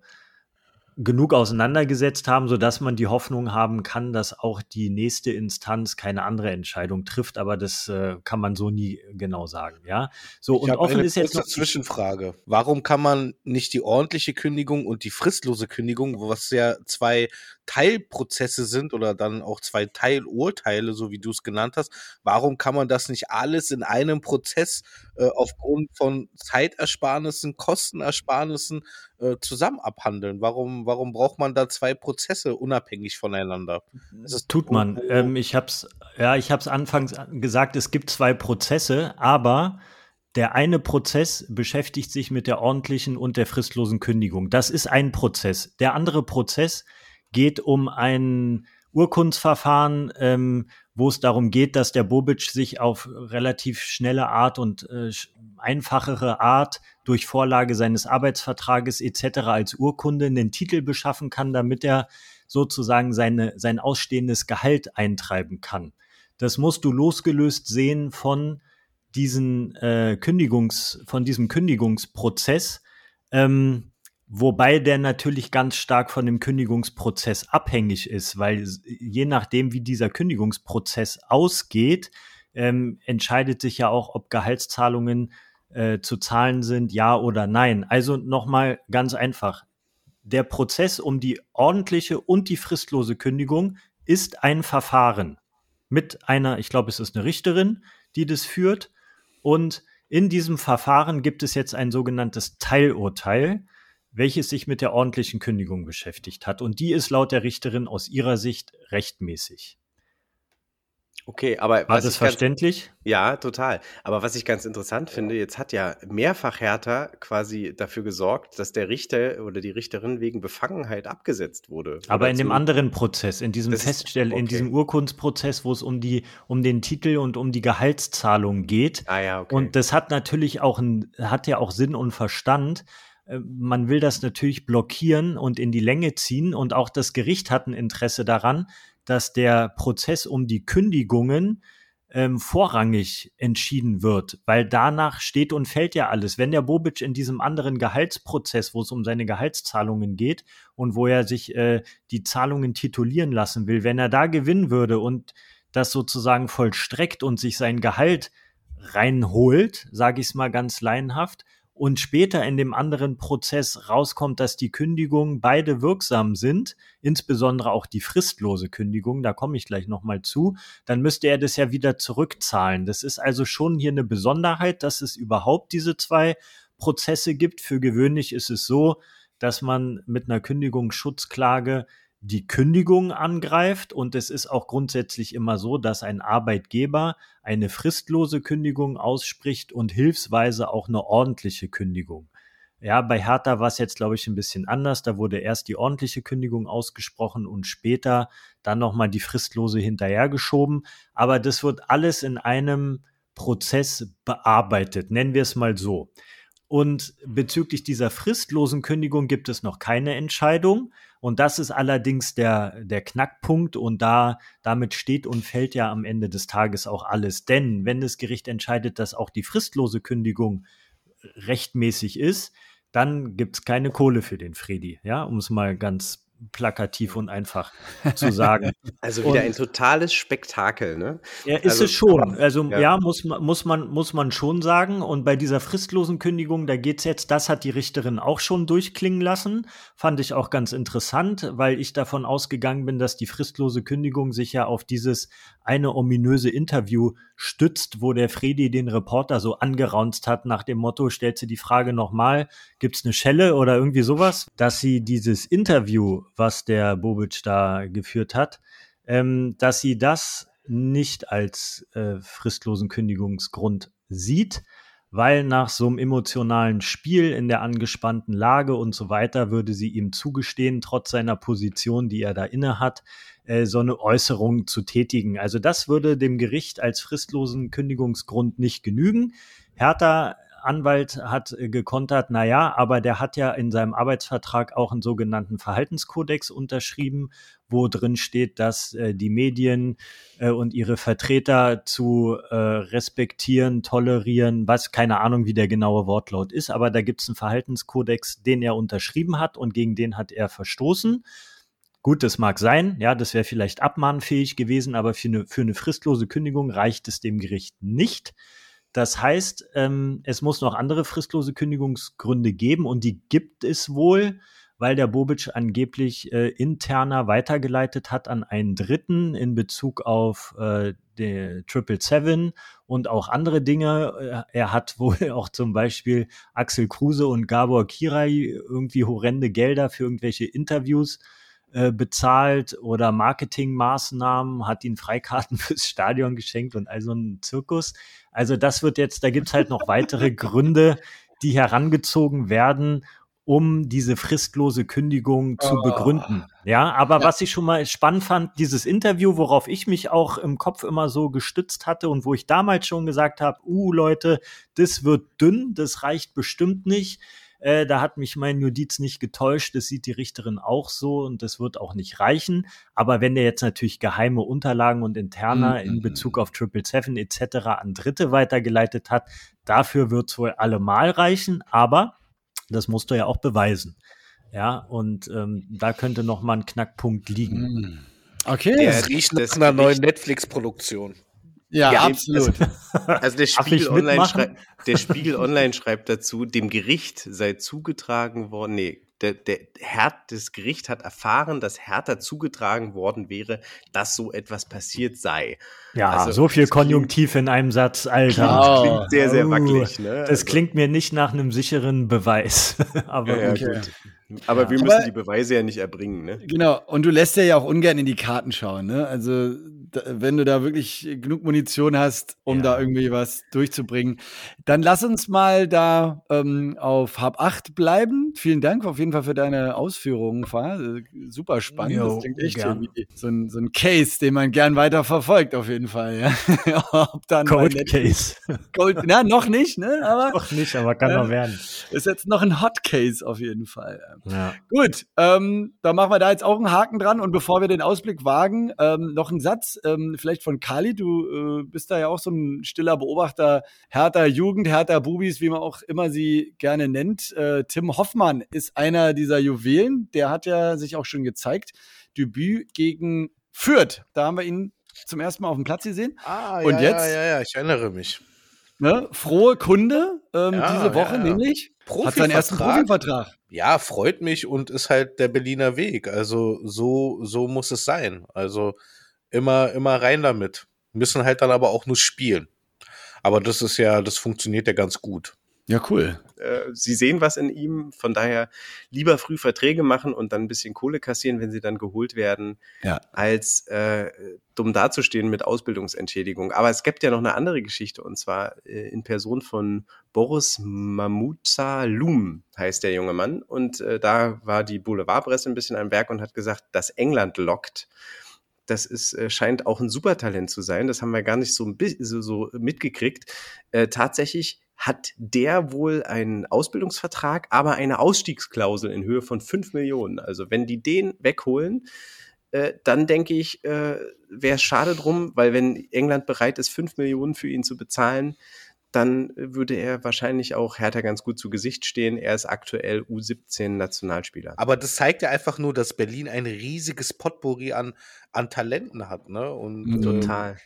genug auseinandergesetzt haben, sodass man die Hoffnung haben kann, dass auch die nächste Instanz keine andere Entscheidung trifft. Aber das äh, kann man so nie genau sagen. Ja, so ich und offen ist jetzt noch Zwischenfrage. Warum kann man nicht die ordentliche Kündigung und die fristlose Kündigung, was ja zwei Teilprozesse sind oder dann auch zwei Teilurteile, so wie du es genannt hast, warum kann man das nicht alles in einem Prozess äh, aufgrund von Zeitersparnissen, Kostenersparnissen äh, zusammen abhandeln? Warum, warum braucht man da zwei Prozesse unabhängig voneinander? Das tut man. Ähm, ich habe es ja, ich habe es anfangs gesagt, es gibt zwei Prozesse, aber der eine Prozess beschäftigt sich mit der ordentlichen und der fristlosen Kündigung. Das ist ein Prozess. Der andere Prozess geht um ein Urkundsverfahren, ähm, wo es darum geht, dass der Bobic sich auf relativ schnelle Art und äh, einfachere Art durch Vorlage seines Arbeitsvertrages etc. als Urkunde einen Titel beschaffen kann, damit er sozusagen seine, sein ausstehendes Gehalt eintreiben kann. Das musst du losgelöst sehen von diesen äh, Kündigungs, von diesem Kündigungsprozess. Ähm, Wobei der natürlich ganz stark von dem Kündigungsprozess abhängig ist, weil je nachdem, wie dieser Kündigungsprozess ausgeht, ähm, entscheidet sich ja auch, ob Gehaltszahlungen äh, zu zahlen sind, ja oder nein. Also nochmal ganz einfach. Der Prozess um die ordentliche und die fristlose Kündigung ist ein Verfahren mit einer, ich glaube, es ist eine Richterin, die das führt. Und in diesem Verfahren gibt es jetzt ein sogenanntes Teilurteil, welches sich mit der ordentlichen Kündigung beschäftigt hat. Und die ist laut der Richterin aus ihrer Sicht rechtmäßig. Okay, aber war das verständlich? Ganz, ja, total. Aber was ich ganz interessant finde, jetzt hat ja mehrfach Hertha quasi dafür gesorgt, dass der Richter oder die Richterin wegen Befangenheit abgesetzt wurde. Aber in dem anderen Prozess, in diesem Feststell, okay. in diesem Urkundsprozess, wo es um die um den Titel und um die Gehaltszahlung geht. Ah ja, okay. Und das hat natürlich auch ein, hat ja auch Sinn und Verstand man will das natürlich blockieren und in die Länge ziehen und auch das Gericht hat ein Interesse daran, dass der Prozess um die Kündigungen ähm, vorrangig entschieden wird, weil danach steht und fällt ja alles. Wenn der Bobic in diesem anderen Gehaltsprozess, wo es um seine Gehaltszahlungen geht und wo er sich äh, die Zahlungen titulieren lassen will, wenn er da gewinnen würde und das sozusagen vollstreckt und sich sein Gehalt reinholt, sage ich es mal ganz laienhaft, und später in dem anderen Prozess rauskommt, dass die Kündigungen beide wirksam sind, insbesondere auch die fristlose Kündigung, da komme ich gleich nochmal zu, dann müsste er das ja wieder zurückzahlen. Das ist also schon hier eine Besonderheit, dass es überhaupt diese zwei Prozesse gibt. Für gewöhnlich ist es so, dass man mit einer Kündigungsschutzklage die Kündigung angreift. Und es ist auch grundsätzlich immer so, dass ein Arbeitgeber eine fristlose Kündigung ausspricht und hilfsweise auch eine ordentliche Kündigung. Ja, bei Hertha war es jetzt, glaube ich, ein bisschen anders. Da wurde erst die ordentliche Kündigung ausgesprochen und später dann nochmal die fristlose hinterhergeschoben. Aber das wird alles in einem Prozess bearbeitet, nennen wir es mal so. Und bezüglich dieser fristlosen Kündigung gibt es noch keine Entscheidung. Und das ist allerdings der, der Knackpunkt und da, damit steht und fällt ja am Ende des Tages auch alles. Denn wenn das Gericht entscheidet, dass auch die fristlose Kündigung rechtmäßig ist, dann gibt's keine Kohle für den Fredi, ja, um es mal ganz plakativ und einfach [LAUGHS] zu sagen. Also wieder und, ein totales Spektakel, ne? Ja, ist also, es schon. Also ja. ja, muss, muss, man, muss man schon sagen. Und bei dieser fristlosen Kündigung, da geht's jetzt, das hat die Richterin auch schon durchklingen lassen. Fand ich auch ganz interessant, weil ich davon ausgegangen bin, dass die fristlose Kündigung sich ja auf dieses eine ominöse Interview stützt, wo der Fredi den Reporter so angeraunzt hat nach dem Motto, stellt sie die Frage nochmal, gibt's eine Schelle oder irgendwie sowas, dass sie dieses Interview, was der Bobic da geführt hat, ähm, dass sie das nicht als äh, fristlosen Kündigungsgrund sieht, weil nach so einem emotionalen Spiel in der angespannten Lage und so weiter würde sie ihm zugestehen, trotz seiner Position, die er da inne hat, äh, so eine Äußerung zu tätigen. Also das würde dem Gericht als fristlosen Kündigungsgrund nicht genügen. Hertha Anwalt hat äh, gekontert, na ja, aber der hat ja in seinem Arbeitsvertrag auch einen sogenannten Verhaltenskodex unterschrieben, wo drin steht, dass äh, die Medien äh, und ihre Vertreter zu äh, respektieren, tolerieren, was keine Ahnung, wie der genaue Wortlaut ist, aber da gibt es einen Verhaltenskodex, den er unterschrieben hat und gegen den hat er verstoßen. Gut, das mag sein, ja, das wäre vielleicht abmahnfähig gewesen, aber für eine, für eine fristlose Kündigung reicht es dem Gericht nicht. Das heißt, ähm, es muss noch andere fristlose Kündigungsgründe geben und die gibt es wohl, weil der Bobic angeblich äh, interner weitergeleitet hat an einen Dritten in Bezug auf äh, der Triple Seven und auch andere Dinge. Äh, er hat [LAUGHS] wohl auch zum Beispiel Axel Kruse und Gabor Kirai irgendwie horrende Gelder für irgendwelche Interviews äh, bezahlt oder Marketingmaßnahmen, hat ihn Freikarten [LAUGHS] fürs Stadion geschenkt und all so ein Zirkus. Also das wird jetzt, da gibt's halt noch weitere [LAUGHS] Gründe, die herangezogen werden, um diese fristlose Kündigung oh. zu begründen. Ja, aber ja. was ich schon mal spannend fand, dieses Interview, worauf ich mich auch im Kopf immer so gestützt hatte und wo ich damals schon gesagt habe, uh Leute, das wird dünn, das reicht bestimmt nicht äh, da hat mich mein Judiz nicht getäuscht. Das sieht die Richterin auch so und das wird auch nicht reichen. Aber wenn der jetzt natürlich geheime Unterlagen und interner mhm. in Bezug auf Triple Seven etc. an Dritte weitergeleitet hat, dafür wird es wohl allemal reichen. Aber das musst du ja auch beweisen. Ja, und ähm, da könnte noch mal ein Knackpunkt liegen. Mhm. Okay. Es riecht nach einer neuen Netflix-Produktion. Ja, ja absolut. Also, [LAUGHS] also der, Spiegel Online schreibt, der Spiegel Online schreibt dazu, dem Gericht sei zugetragen worden, nee, der, der Herd, das Gericht hat erfahren, dass Hertha zugetragen worden wäre, dass so etwas passiert sei. Ja, also, so viel Konjunktiv klingt, in einem Satz, Alter. Das klingt sehr, sehr wackelig. Ne? Das also. klingt mir nicht nach einem sicheren Beweis. [LAUGHS] Aber ja, okay. gut. Aber wir müssen Aber, die Beweise ja nicht erbringen, ne? Genau, und du lässt ja auch ungern in die Karten schauen, ne? Also wenn du da wirklich genug Munition hast, um ja. da irgendwie was durchzubringen. Dann lass uns mal da ähm, auf Hab 8 bleiben. Vielen Dank auf jeden Fall für deine Ausführungen, Fahr. Äh, super spannend. Jo, das klingt echt gern. so ein, so ein Case, den man gern weiter verfolgt, auf jeden Fall. Ja. [LAUGHS] Ob dann Cold Case. Cold, na, noch nicht, ne? [LAUGHS] Aber, noch nicht, aber kann äh, noch werden. Ist jetzt noch ein Hot Case auf jeden Fall. Ja. Gut, ähm, dann machen wir da jetzt auch einen Haken dran. Und bevor wir den Ausblick wagen, ähm, noch ein Satz ähm, vielleicht von Kali. Du äh, bist da ja auch so ein stiller Beobachter härter Jugend, härter Bubis, wie man auch immer sie gerne nennt. Äh, Tim Hoffmann ist einer dieser Juwelen. Der hat ja sich auch schon gezeigt. Debüt gegen Fürth. Da haben wir ihn zum ersten Mal auf dem Platz gesehen. Ah, Und ja, jetzt, ja, ja, ja, ich erinnere mich. Ne, frohe Kunde ähm, ja, diese Woche, ja, nämlich hat seinen ersten Profivertrag. Ja, freut mich und ist halt der Berliner Weg. Also so, so muss es sein. Also immer, immer rein damit. Müssen halt dann aber auch nur spielen. Aber das ist ja, das funktioniert ja ganz gut. Ja, cool. Äh, sie sehen was in ihm, von daher lieber früh Verträge machen und dann ein bisschen Kohle kassieren, wenn sie dann geholt werden, ja. als äh, dumm dazustehen mit Ausbildungsentschädigung. Aber es gibt ja noch eine andere Geschichte und zwar äh, in Person von Boris Mamutsa Lum heißt der junge Mann und äh, da war die Boulevardpresse ein bisschen am Werk und hat gesagt, dass England lockt das ist, äh, scheint auch ein Supertalent zu sein. Das haben wir gar nicht so, so, so mitgekriegt. Äh, tatsächlich hat der wohl einen Ausbildungsvertrag, aber eine Ausstiegsklausel in Höhe von 5 Millionen. Also wenn die den wegholen, äh, dann denke ich, äh, wäre es schade drum, weil wenn England bereit ist, 5 Millionen für ihn zu bezahlen, dann würde er wahrscheinlich auch Hertha ganz gut zu Gesicht stehen. Er ist aktuell U17-Nationalspieler. Aber das zeigt ja einfach nur, dass Berlin ein riesiges Potpourri an, an Talenten hat, ne? Und, mhm. Total. Ähm,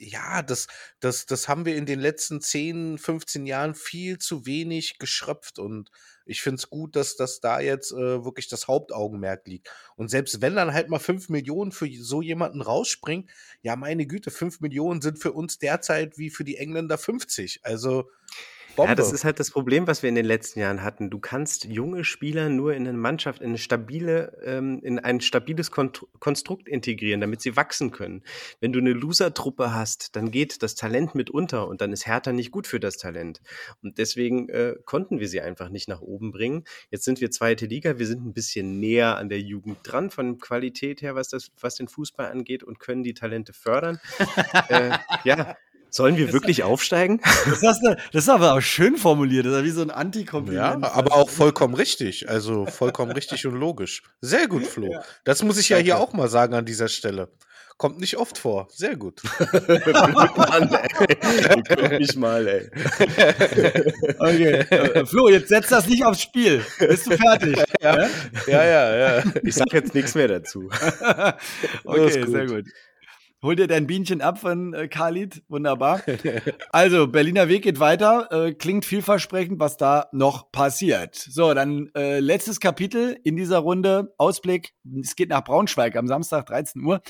ja, das, das, das haben wir in den letzten 10, 15 Jahren viel zu wenig geschröpft und ich finde es gut, dass das da jetzt äh, wirklich das Hauptaugenmerk liegt. Und selbst wenn dann halt mal 5 Millionen für so jemanden rausspringt, ja, meine Güte, 5 Millionen sind für uns derzeit wie für die Engländer 50. Also Bombe. Ja, das ist halt das Problem, was wir in den letzten Jahren hatten. Du kannst junge Spieler nur in eine Mannschaft, in eine stabile, ähm, in ein stabiles Konstrukt integrieren, damit sie wachsen können. Wenn du eine Loser-Truppe hast, dann geht das Talent mit unter und dann ist Hertha nicht gut für das Talent. Und deswegen äh, konnten wir sie einfach nicht nach oben bringen. Jetzt sind wir zweite Liga, wir sind ein bisschen näher an der Jugend dran von Qualität her, was das, was den Fußball angeht und können die Talente fördern. [LAUGHS] äh, ja, Sollen wir wirklich aufsteigen? Das, du, das ist aber auch schön formuliert. Das ist wie so ein Antikompliment. Ja, aber auch vollkommen richtig. Also vollkommen richtig und logisch. Sehr gut, Flo. Das muss ich ja hier auch mal sagen an dieser Stelle. Kommt nicht oft vor. Sehr gut. Mann, ey. mich mal, ey. Okay. Äh, Flo, jetzt setz das nicht aufs Spiel. Bist du fertig? Ja, ja, ja. ja. Ich sag jetzt nichts mehr dazu. [LAUGHS] okay, sehr gut. Hol dir dein Bienchen ab von äh, Khalid. Wunderbar. Also, Berliner Weg geht weiter. Äh, klingt vielversprechend, was da noch passiert. So, dann äh, letztes Kapitel in dieser Runde. Ausblick. Es geht nach Braunschweig am Samstag, 13 Uhr.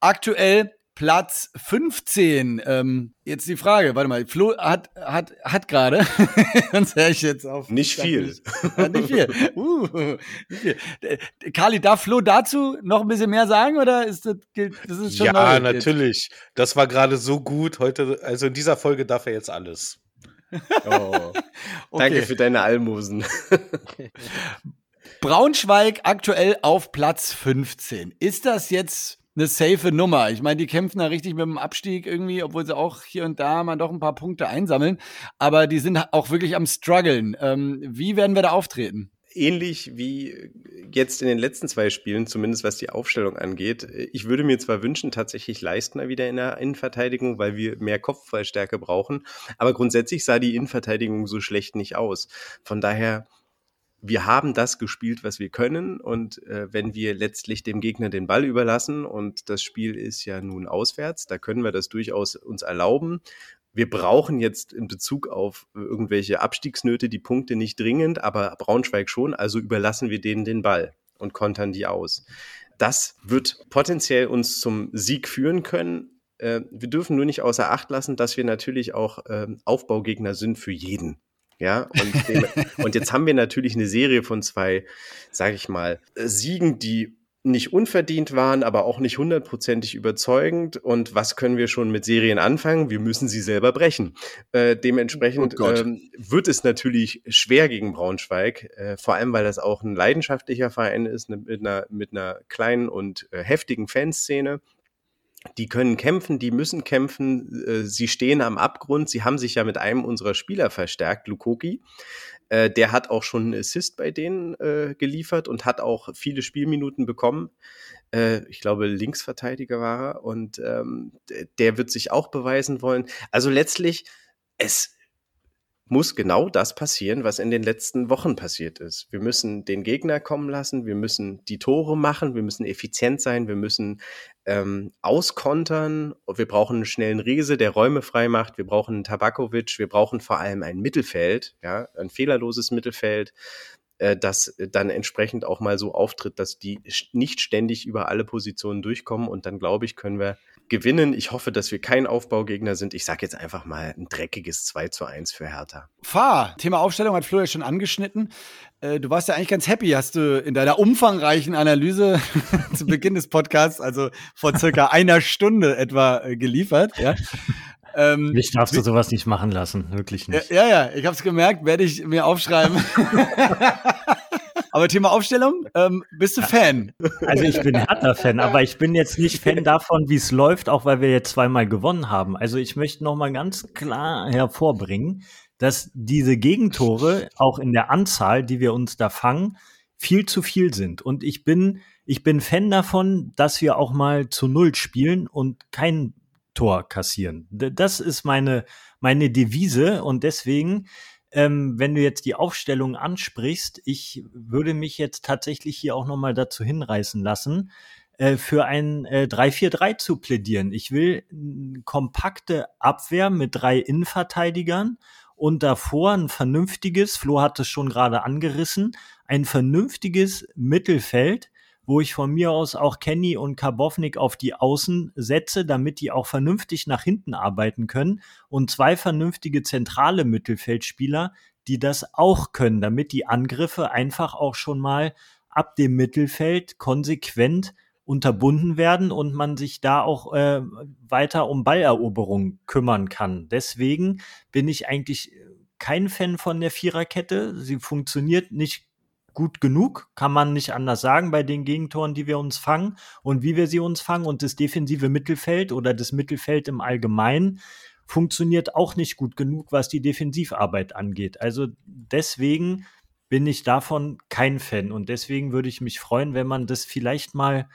Aktuell Platz 15. Ähm, jetzt die Frage, warte mal, Flo hat, hat, hat gerade, [LAUGHS] sonst höre ich jetzt auf. Nicht viel. Nicht, nicht viel. [LAUGHS] Uh, nicht viel. Kali, darf Flo dazu noch ein bisschen mehr sagen oder ist das, das ist schon Ja, natürlich. Das war gerade so gut heute, also in dieser Folge darf er jetzt alles. Oh. [LAUGHS] okay. Danke für deine Almosen. Braunschweig aktuell auf Platz 15. Ist das jetzt eine safe Nummer. Ich meine, die kämpfen da richtig mit dem Abstieg irgendwie, obwohl sie auch hier und da mal doch ein paar Punkte einsammeln. Aber die sind auch wirklich am struggeln. Ähm, wie werden wir da auftreten? Ähnlich wie jetzt in den letzten zwei Spielen, zumindest was die Aufstellung angeht. Ich würde mir zwar wünschen, tatsächlich Leistner wieder in der Innenverteidigung, weil wir mehr Kopfballstärke brauchen. Aber grundsätzlich sah die Innenverteidigung so schlecht nicht aus. Von daher wir haben das gespielt, was wir können. Und äh, wenn wir letztlich dem Gegner den Ball überlassen und das Spiel ist ja nun auswärts, da können wir das durchaus uns erlauben. Wir brauchen jetzt in Bezug auf irgendwelche Abstiegsnöte die Punkte nicht dringend, aber Braunschweig schon. Also überlassen wir denen den Ball und kontern die aus. Das wird potenziell uns zum Sieg führen können. Äh, wir dürfen nur nicht außer Acht lassen, dass wir natürlich auch äh, Aufbaugegner sind für jeden. Ja, und, dem, [LAUGHS] und jetzt haben wir natürlich eine Serie von zwei, sage ich mal, Siegen, die nicht unverdient waren, aber auch nicht hundertprozentig überzeugend. Und was können wir schon mit Serien anfangen? Wir müssen sie selber brechen. Äh, dementsprechend oh ähm, wird es natürlich schwer gegen Braunschweig, äh, vor allem weil das auch ein leidenschaftlicher Verein ist, ne, mit, einer, mit einer kleinen und äh, heftigen Fanszene die können kämpfen, die müssen kämpfen, äh, sie stehen am Abgrund. Sie haben sich ja mit einem unserer Spieler verstärkt, Lukoki. Äh, der hat auch schon einen Assist bei denen äh, geliefert und hat auch viele Spielminuten bekommen. ich glaube, Linksverteidiger war er und ähm, der wird sich auch beweisen wollen. Also letztlich, es muss genau das passieren, was in den letzten Wochen passiert ist. Wir müssen den Gegner kommen lassen, wir müssen die Tore machen, wir müssen effizient sein, wir müssen ähm, auskontern. Wir brauchen einen schnellen Riese, der Räume frei macht. Wir brauchen einen Tabakovic. Wir brauchen vor allem ein Mittelfeld, ja, ein fehlerloses Mittelfeld, äh, das dann entsprechend auch mal so auftritt, dass die nicht ständig über alle Positionen durchkommen. Und dann glaube ich, können wir gewinnen. Ich hoffe, dass wir kein Aufbaugegner sind. Ich sage jetzt einfach mal ein dreckiges 2 zu 1 für Hertha. Fahr. Thema Aufstellung hat Flo ja schon angeschnitten. Äh, du warst ja eigentlich ganz happy, hast du in deiner umfangreichen Analyse [LAUGHS] zu Beginn des Podcasts, also vor circa [LAUGHS] einer Stunde etwa, äh, geliefert. Ja. Ähm, Mich darfst du sowas nicht machen lassen, wirklich nicht. Ja, ja, ich habe es gemerkt, werde ich mir aufschreiben. [LAUGHS] Aber Thema Aufstellung, ähm, bist du Fan? Also ich bin Hertha-Fan, aber ich bin jetzt nicht Fan davon, wie es läuft, auch weil wir jetzt zweimal gewonnen haben. Also ich möchte noch mal ganz klar hervorbringen, dass diese Gegentore auch in der Anzahl, die wir uns da fangen, viel zu viel sind. Und ich bin, ich bin Fan davon, dass wir auch mal zu Null spielen und kein Tor kassieren. Das ist meine, meine Devise und deswegen ähm, wenn du jetzt die Aufstellung ansprichst, ich würde mich jetzt tatsächlich hier auch nochmal dazu hinreißen lassen, äh, für ein äh, 3-4-3 zu plädieren. Ich will eine kompakte Abwehr mit drei Innenverteidigern und davor ein vernünftiges, Flo hat es schon gerade angerissen, ein vernünftiges Mittelfeld, wo ich von mir aus auch Kenny und Karbovnik auf die Außen setze, damit die auch vernünftig nach hinten arbeiten können und zwei vernünftige zentrale Mittelfeldspieler, die das auch können, damit die Angriffe einfach auch schon mal ab dem Mittelfeld konsequent unterbunden werden und man sich da auch äh, weiter um Balleroberung kümmern kann. Deswegen bin ich eigentlich kein Fan von der Viererkette. Sie funktioniert nicht gut genug, kann man nicht anders sagen bei den Gegentoren, die wir uns fangen und wie wir sie uns fangen. Und das defensive Mittelfeld oder das Mittelfeld im Allgemeinen funktioniert auch nicht gut genug, was die Defensivarbeit angeht. Also deswegen bin ich davon kein Fan. Und deswegen würde ich mich freuen, wenn man das vielleicht mal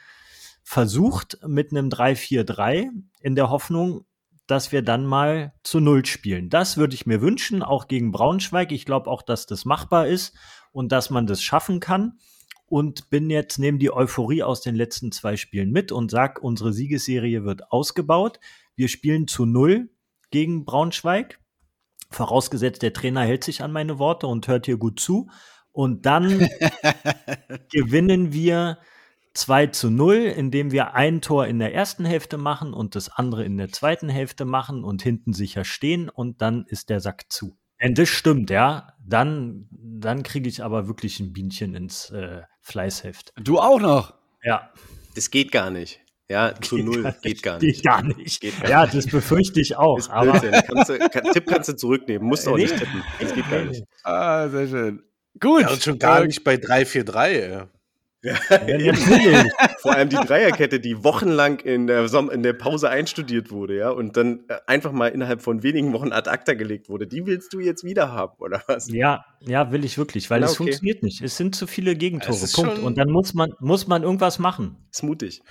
versucht mit einem 3-4-3 in der Hoffnung, dass wir dann mal zu Null spielen. Das würde ich mir wünschen, auch gegen Braunschweig. Ich glaube auch, dass das machbar ist und dass man das schaffen kann. Und bin jetzt, nehme die Euphorie aus den letzten zwei Spielen mit und sag, unsere Siegesserie wird ausgebaut. Wir spielen zu null gegen Braunschweig. Vorausgesetzt, der Trainer hält sich an meine Worte und hört hier gut zu. Und dann [LAUGHS] gewinnen wir 2 zu 0, indem wir ein Tor in der ersten Hälfte machen und das andere in der zweiten Hälfte machen und hinten sicher stehen und dann ist der Sack zu. Wenn das stimmt, ja, dann, dann kriege ich aber wirklich ein Bienchen ins äh, Fleißheft. Du auch noch? Ja. Das geht gar nicht. Ja, [LAUGHS] zu geht null. Gar geht gar nicht. Geht gar nicht. Geht gar ja, das befürchte ich auch. aber kannst du, kann, Tipp kannst du zurücknehmen. Musst auch nicht tippen. Das geht gar nicht. Ah, sehr schön. Gut. Ja, und schon gar äh, nicht bei 3-4-3. Ja, ja, [LAUGHS] Vor allem die Dreierkette, die wochenlang in der, in der Pause einstudiert wurde, ja, und dann äh, einfach mal innerhalb von wenigen Wochen ad acta gelegt wurde. Die willst du jetzt wieder haben, oder was? Ja, ja, will ich wirklich, weil Na, es funktioniert nicht. Es sind zu viele Gegentore. Punkt. Und dann muss man, muss man irgendwas machen. Ist mutig.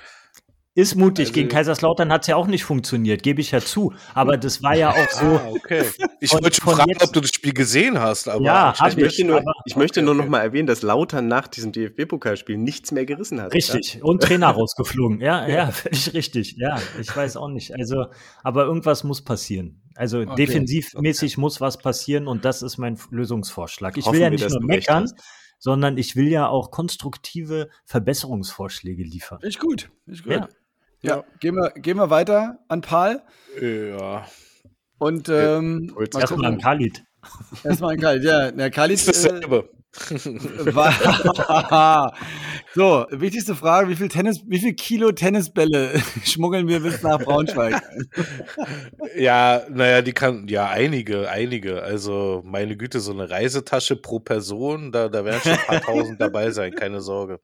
Ist mutig. Also, Gegen Kaiserslautern hat es ja auch nicht funktioniert, gebe ich ja zu. Aber das war ja auch so. Ah, okay. [LAUGHS] Ich wollte schon fragen, jetzt, ob du das Spiel gesehen hast. Aber ja, ich, ich, möchte nur, aber, ich möchte okay, nur noch mal erwähnen, dass Lautern nach diesem DFB-Pokalspiel nichts mehr gerissen hat. Richtig. Ja? Und Trainer [LAUGHS] rausgeflogen. Ja, ja, völlig richtig. Ja, ich weiß auch nicht. Also, aber irgendwas muss passieren. Also okay. defensivmäßig okay. muss was passieren und das ist mein Lösungsvorschlag. Ich Hoffen will ja nicht nur meckern, sondern ich will ja auch konstruktive Verbesserungsvorschläge liefern. Ist gut, ist gut. Ja. Ja, Gehen, wir, gehen wir weiter an Paul. Ja. Und ähm, erstmal an Khalid. Erstmal an Khalid, ja. Der Khalid. Das ist dasselbe. [LAUGHS] [LAUGHS] so, wichtigste Frage: Wie viel Tennis, wie viel Kilo Tennisbälle [LAUGHS] schmuggeln wir bis nach Braunschweig? ja, naja, die kann, ja, einige, einige. Also, meine Güte, so eine Reisetasche pro Person, da, da werden schon ein paar tausend dabei sein, keine Sorge.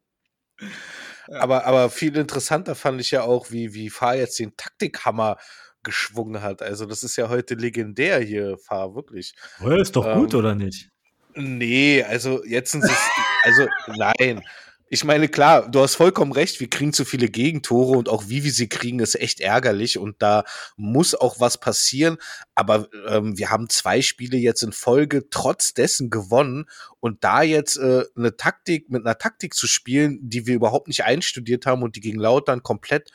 Aber, aber viel interessanter fand ich ja auch, wie, wie Fahr jetzt den Taktikhammer geschwungen hat. Also, das ist ja heute legendär hier, Fahr, wirklich. Oh, ist doch ähm, gut, oder nicht? Nee, also jetzt sind es, also nein. Ich meine, klar, du hast vollkommen recht, wir kriegen zu viele Gegentore und auch wie wir sie kriegen, ist echt ärgerlich und da muss auch was passieren. Aber ähm, wir haben zwei Spiele jetzt in Folge trotz dessen gewonnen und da jetzt äh, eine Taktik mit einer Taktik zu spielen, die wir überhaupt nicht einstudiert haben und die gegen Lautern komplett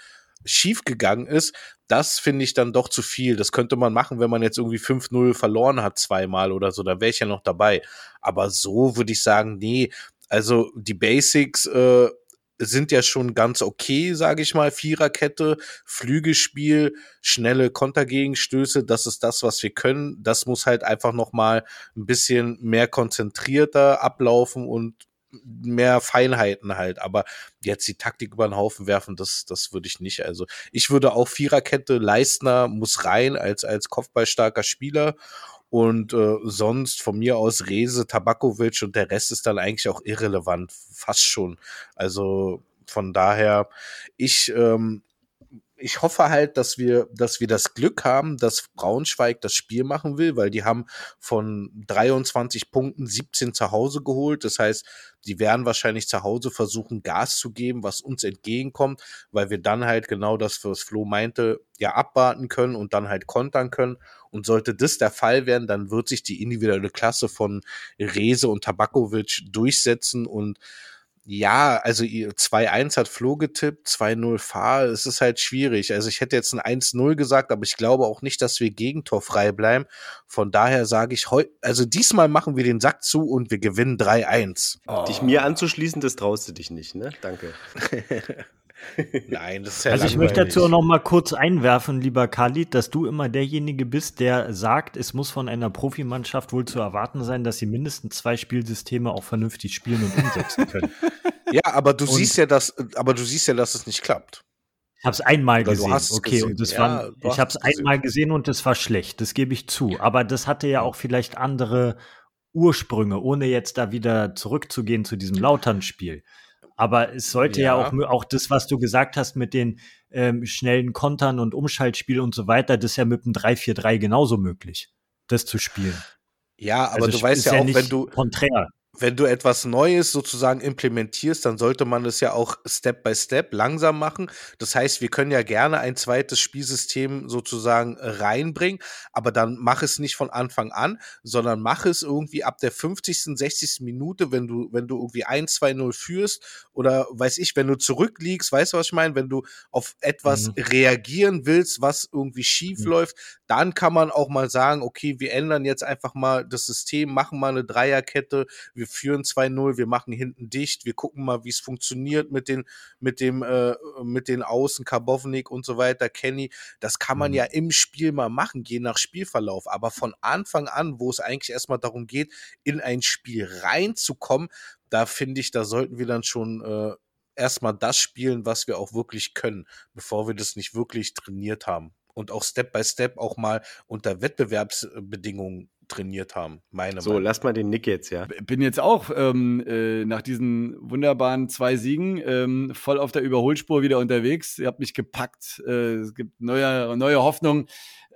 schief gegangen ist, das finde ich dann doch zu viel. Das könnte man machen, wenn man jetzt irgendwie 5-0 verloren hat zweimal oder so, da wäre ich ja noch dabei. Aber so würde ich sagen, nee, also die Basics äh, sind ja schon ganz okay, sage ich mal. Viererkette, Flügelspiel, schnelle Kontergegenstöße, das ist das, was wir können. Das muss halt einfach noch mal ein bisschen mehr konzentrierter ablaufen und mehr Feinheiten halt. Aber jetzt die Taktik über den Haufen werfen, das, das würde ich nicht. Also ich würde auch Viererkette, Leistner muss rein als, als kopfballstarker Spieler. Und äh, sonst von mir aus Rese, Tabakovic und der Rest ist dann eigentlich auch irrelevant, fast schon. Also von daher, ich ähm, ich hoffe halt, dass wir, dass wir das Glück haben, dass Braunschweig das Spiel machen will, weil die haben von 23 Punkten 17 zu Hause geholt. Das heißt, die werden wahrscheinlich zu Hause versuchen, Gas zu geben, was uns entgegenkommt, weil wir dann halt genau das, was Flo meinte, ja abwarten können und dann halt kontern können. Und sollte das der Fall werden, dann wird sich die individuelle Klasse von Rese und Tabakovic durchsetzen und ja, also 2-1 hat Flo getippt, 2-0 Fahr. Es ist halt schwierig. Also ich hätte jetzt ein 1-0 gesagt, aber ich glaube auch nicht, dass wir gegentorfrei bleiben. Von daher sage ich heute, also diesmal machen wir den Sack zu und wir gewinnen 3-1. Oh. Dich mir anzuschließen, das traust du dich nicht, ne? Danke. [LAUGHS] [LAUGHS] Nein, das ist ja Also ich möchte dazu auch noch mal kurz einwerfen, lieber Khalid, dass du immer derjenige bist, der sagt, es muss von einer Profimannschaft wohl zu erwarten sein, dass sie mindestens zwei Spielsysteme auch vernünftig spielen und umsetzen können. [LAUGHS] ja, aber du und siehst ja, dass, aber du siehst ja, dass es nicht klappt. Ich habe es einmal gesehen. okay, gesehen. und das ja, war, ich habe es einmal gesehen und es war schlecht. Das gebe ich zu. Aber das hatte ja auch vielleicht andere Ursprünge, ohne jetzt da wieder zurückzugehen zu diesem Lautern-Spiel. Aber es sollte ja, ja auch, auch das, was du gesagt hast mit den ähm, schnellen Kontern und Umschaltspiel und so weiter, das ist ja mit dem 3-4-3 genauso möglich, das zu spielen. Ja, aber also, du weißt ja, ja auch, wenn du konträr wenn du etwas Neues sozusagen implementierst, dann sollte man es ja auch Step by Step langsam machen. Das heißt, wir können ja gerne ein zweites Spielsystem sozusagen reinbringen, aber dann mach es nicht von Anfang an, sondern mach es irgendwie ab der 50., 60. Minute, wenn du, wenn du irgendwie 1, 2, 0 führst oder weiß ich, wenn du zurückliegst, weißt du, was ich meine? Wenn du auf etwas mhm. reagieren willst, was irgendwie schief mhm. läuft, dann kann man auch mal sagen, okay, wir ändern jetzt einfach mal das System, machen mal eine Dreierkette, wir wir führen 2-0, wir machen hinten dicht, wir gucken mal, wie es funktioniert mit den, mit dem, äh, mit den Außen, Karbovnik und so weiter, Kenny. Das kann man mhm. ja im Spiel mal machen, je nach Spielverlauf. Aber von Anfang an, wo es eigentlich erstmal darum geht, in ein Spiel reinzukommen, da finde ich, da sollten wir dann schon äh, erstmal das spielen, was wir auch wirklich können, bevor wir das nicht wirklich trainiert haben. Und auch Step by Step auch mal unter Wettbewerbsbedingungen trainiert haben. Meine so, Meinung. lass mal den Nick jetzt, ja. Bin jetzt auch ähm, äh, nach diesen wunderbaren zwei Siegen ähm, voll auf der Überholspur wieder unterwegs. Ihr habt mich gepackt. Äh, es gibt neue, neue Hoffnung.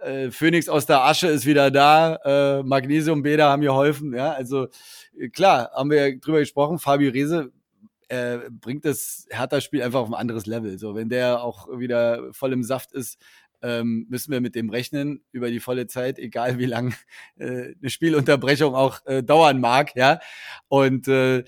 Äh, Phoenix aus der Asche ist wieder da. Äh, Magnesiumbäder haben geholfen. Ja, also äh, klar, haben wir drüber gesprochen. Fabio Rese äh, bringt das Hertha-Spiel einfach auf ein anderes Level. So, wenn der auch wieder voll im Saft ist, ähm, müssen wir mit dem rechnen über die volle Zeit, egal wie lang äh, eine Spielunterbrechung auch äh, dauern mag, ja. Und äh, äh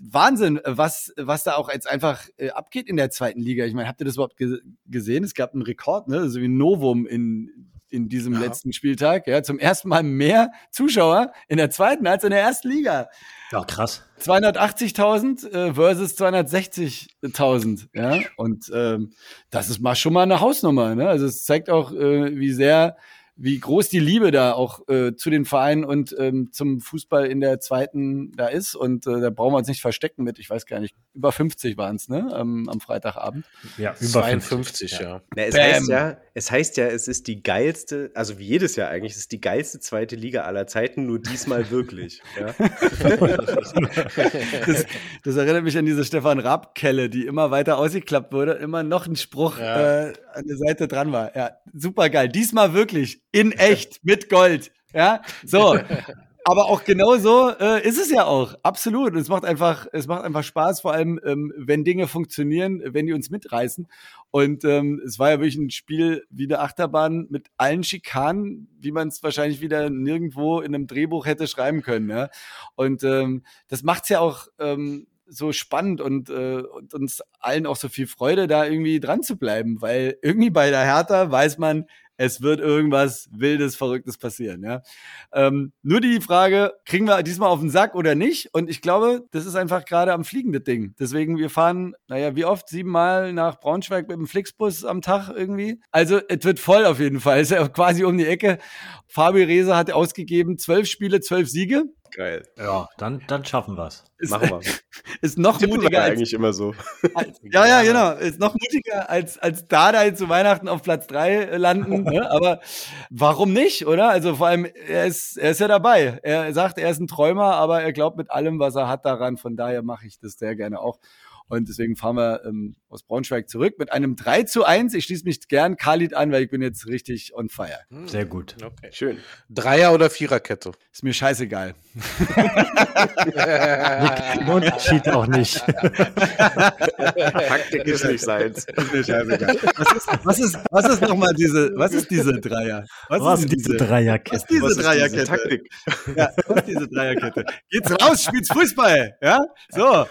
Wahnsinn, was was da auch jetzt einfach äh, abgeht in der zweiten Liga. Ich meine, habt ihr das überhaupt ge gesehen? Es gab einen Rekord, ne, so wie ein Novum in in diesem ja. letzten Spieltag. Ja, zum ersten Mal mehr Zuschauer in der zweiten als in der ersten Liga. Ja, krass. 280.000 äh, versus 260.000. Ja, und ähm, das ist mal schon mal eine Hausnummer. Ne? Also es zeigt auch, äh, wie sehr wie groß die Liebe da auch äh, zu den Vereinen und ähm, zum Fußball in der zweiten da ist. Und äh, da brauchen wir uns nicht verstecken mit, ich weiß gar nicht, über 50 waren es, ne? Ähm, am Freitagabend. Ja, über 52, ja. ja. Na, es, heißt ja es heißt ja, es ist die geilste, also wie jedes Jahr eigentlich, es ist die geilste zweite Liga aller Zeiten, nur diesmal [LAUGHS] wirklich. ja. das, das, erinnert mich an diese Stefan Raab-Kelle, die immer weiter ausgeklappt wurde, immer noch ein Spruch ja. äh, an der Seite dran war. Ja, super geil. Diesmal wirklich in echt [LAUGHS] mit Gold. Ja, so. Aber auch genau so äh, ist es ja auch. Absolut. Und es macht einfach, es macht einfach Spaß, vor allem, ähm, wenn Dinge funktionieren, wenn die uns mitreißen. Und ähm, es war ja wirklich ein Spiel wie eine Achterbahn mit allen Schikanen, wie man es wahrscheinlich wieder nirgendwo in einem Drehbuch hätte schreiben können. Ja? Und ähm, das macht's ja auch ähm, so spannend und, äh, und uns allen auch so viel Freude, da irgendwie dran zu bleiben, weil irgendwie bei der Hertha weiß man, es wird irgendwas Wildes, Verrücktes passieren. Ja? Ähm, nur die Frage, kriegen wir diesmal auf den Sack oder nicht? Und ich glaube, das ist einfach gerade am fliegende Ding. Deswegen, wir fahren, naja, wie oft? Siebenmal nach Braunschweig mit dem Flixbus am Tag irgendwie. Also, es wird voll auf jeden Fall. Es ist ja quasi um die Ecke. Fabi Reza hat ausgegeben, zwölf Spiele, zwölf Siege. Geil. Ja, dann, dann schaffen wir es. Machen wir. [LAUGHS] Ist noch Tippen mutiger als, eigentlich immer so. [LAUGHS] Als, ja, ja, genau. Ist noch mutiger als, als Dardai zu Weihnachten auf Platz drei äh, landen. [LAUGHS] ne? Aber warum nicht, oder? Also vor allem, er ist, er ist ja dabei. Er sagt, er ist ein Träumer, aber er glaubt mit allem, was er hat daran. Von daher mache ich das sehr gerne auch. Und deswegen fahren wir ähm, aus Braunschweig zurück mit einem 3 zu 1. Ich schließe mich gern Khalid an, weil ich bin jetzt richtig on fire. Hm. Sehr gut. Okay. Schön. Dreier- oder Viererkette? Ist mir scheißegal. [LAUGHS] Unterschied auch nicht. Taktik ist nicht seins. [LAUGHS] Ist mir scheißegal. Was ist, was ist, was ist nochmal diese, was ist diese Dreier? Was, was ist diese Dreierkette? Was ist diese was Dreierkette? Diese Taktik? Ja, was ist diese Dreierkette? Geht's raus, spielt's Fußball. Ja, so.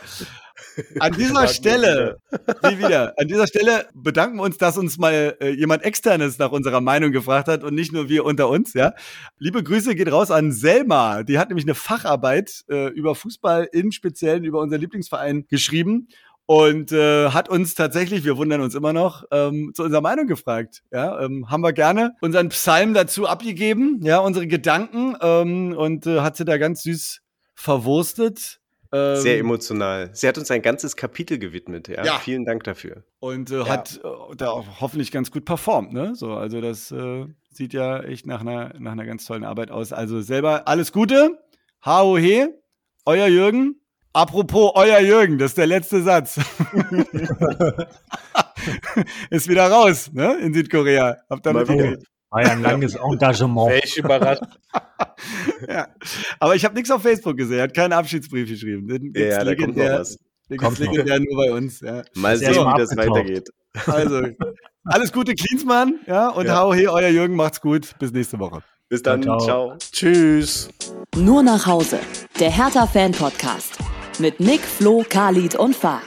An [LAUGHS] dieser Stelle, wie wieder, an dieser Stelle bedanken wir uns, dass uns mal äh, jemand externes nach unserer Meinung gefragt hat und nicht nur wir unter uns, ja. Liebe Grüße geht raus an Selma. Die hat nämlich eine Facharbeit äh, über Fußball, im Speziellen über unseren Lieblingsverein geschrieben und äh, hat uns tatsächlich, wir wundern uns immer noch, ähm, zu unserer Meinung gefragt. Ja, ähm, haben wir gerne unseren Psalm dazu abgegeben, ja, unsere Gedanken ähm, und äh, hat sie da ganz süß verwurstet. Ähm, Sehr emotional. Sie hat uns ein ganzes Kapitel gewidmet. Ja, ja. vielen Dank dafür. Und äh, ja. hat äh, da auch hoffentlich ganz gut performt. Ne? So, also das äh, sieht ja echt nach einer, nach einer ganz tollen Arbeit aus. Also selber alles Gute. he, euer Jürgen. Apropos euer Jürgen, das ist der letzte Satz. [LAUGHS] [LAUGHS] ist wieder raus, ne? In Südkorea. Habt ihr mitgekriegt? War ja ein langes Engagement. Welch überrascht. [LAUGHS] ja. Aber ich habe nichts auf Facebook gesehen. Er hat keinen Abschiedsbrief geschrieben. Den ja, da kommt noch was. Den kommt legendär nur bei uns. Ja. Mal sehen, wie das weitergeht. Also, alles Gute, Klinsmann. Ja, und ja. hau he, euer Jürgen, macht's gut. Bis nächste Woche. Bis dann. Ciao. ciao. Tschüss. Nur nach Hause. Der Hertha-Fan-Podcast. Mit Nick, Flo, Khalid und Fahr.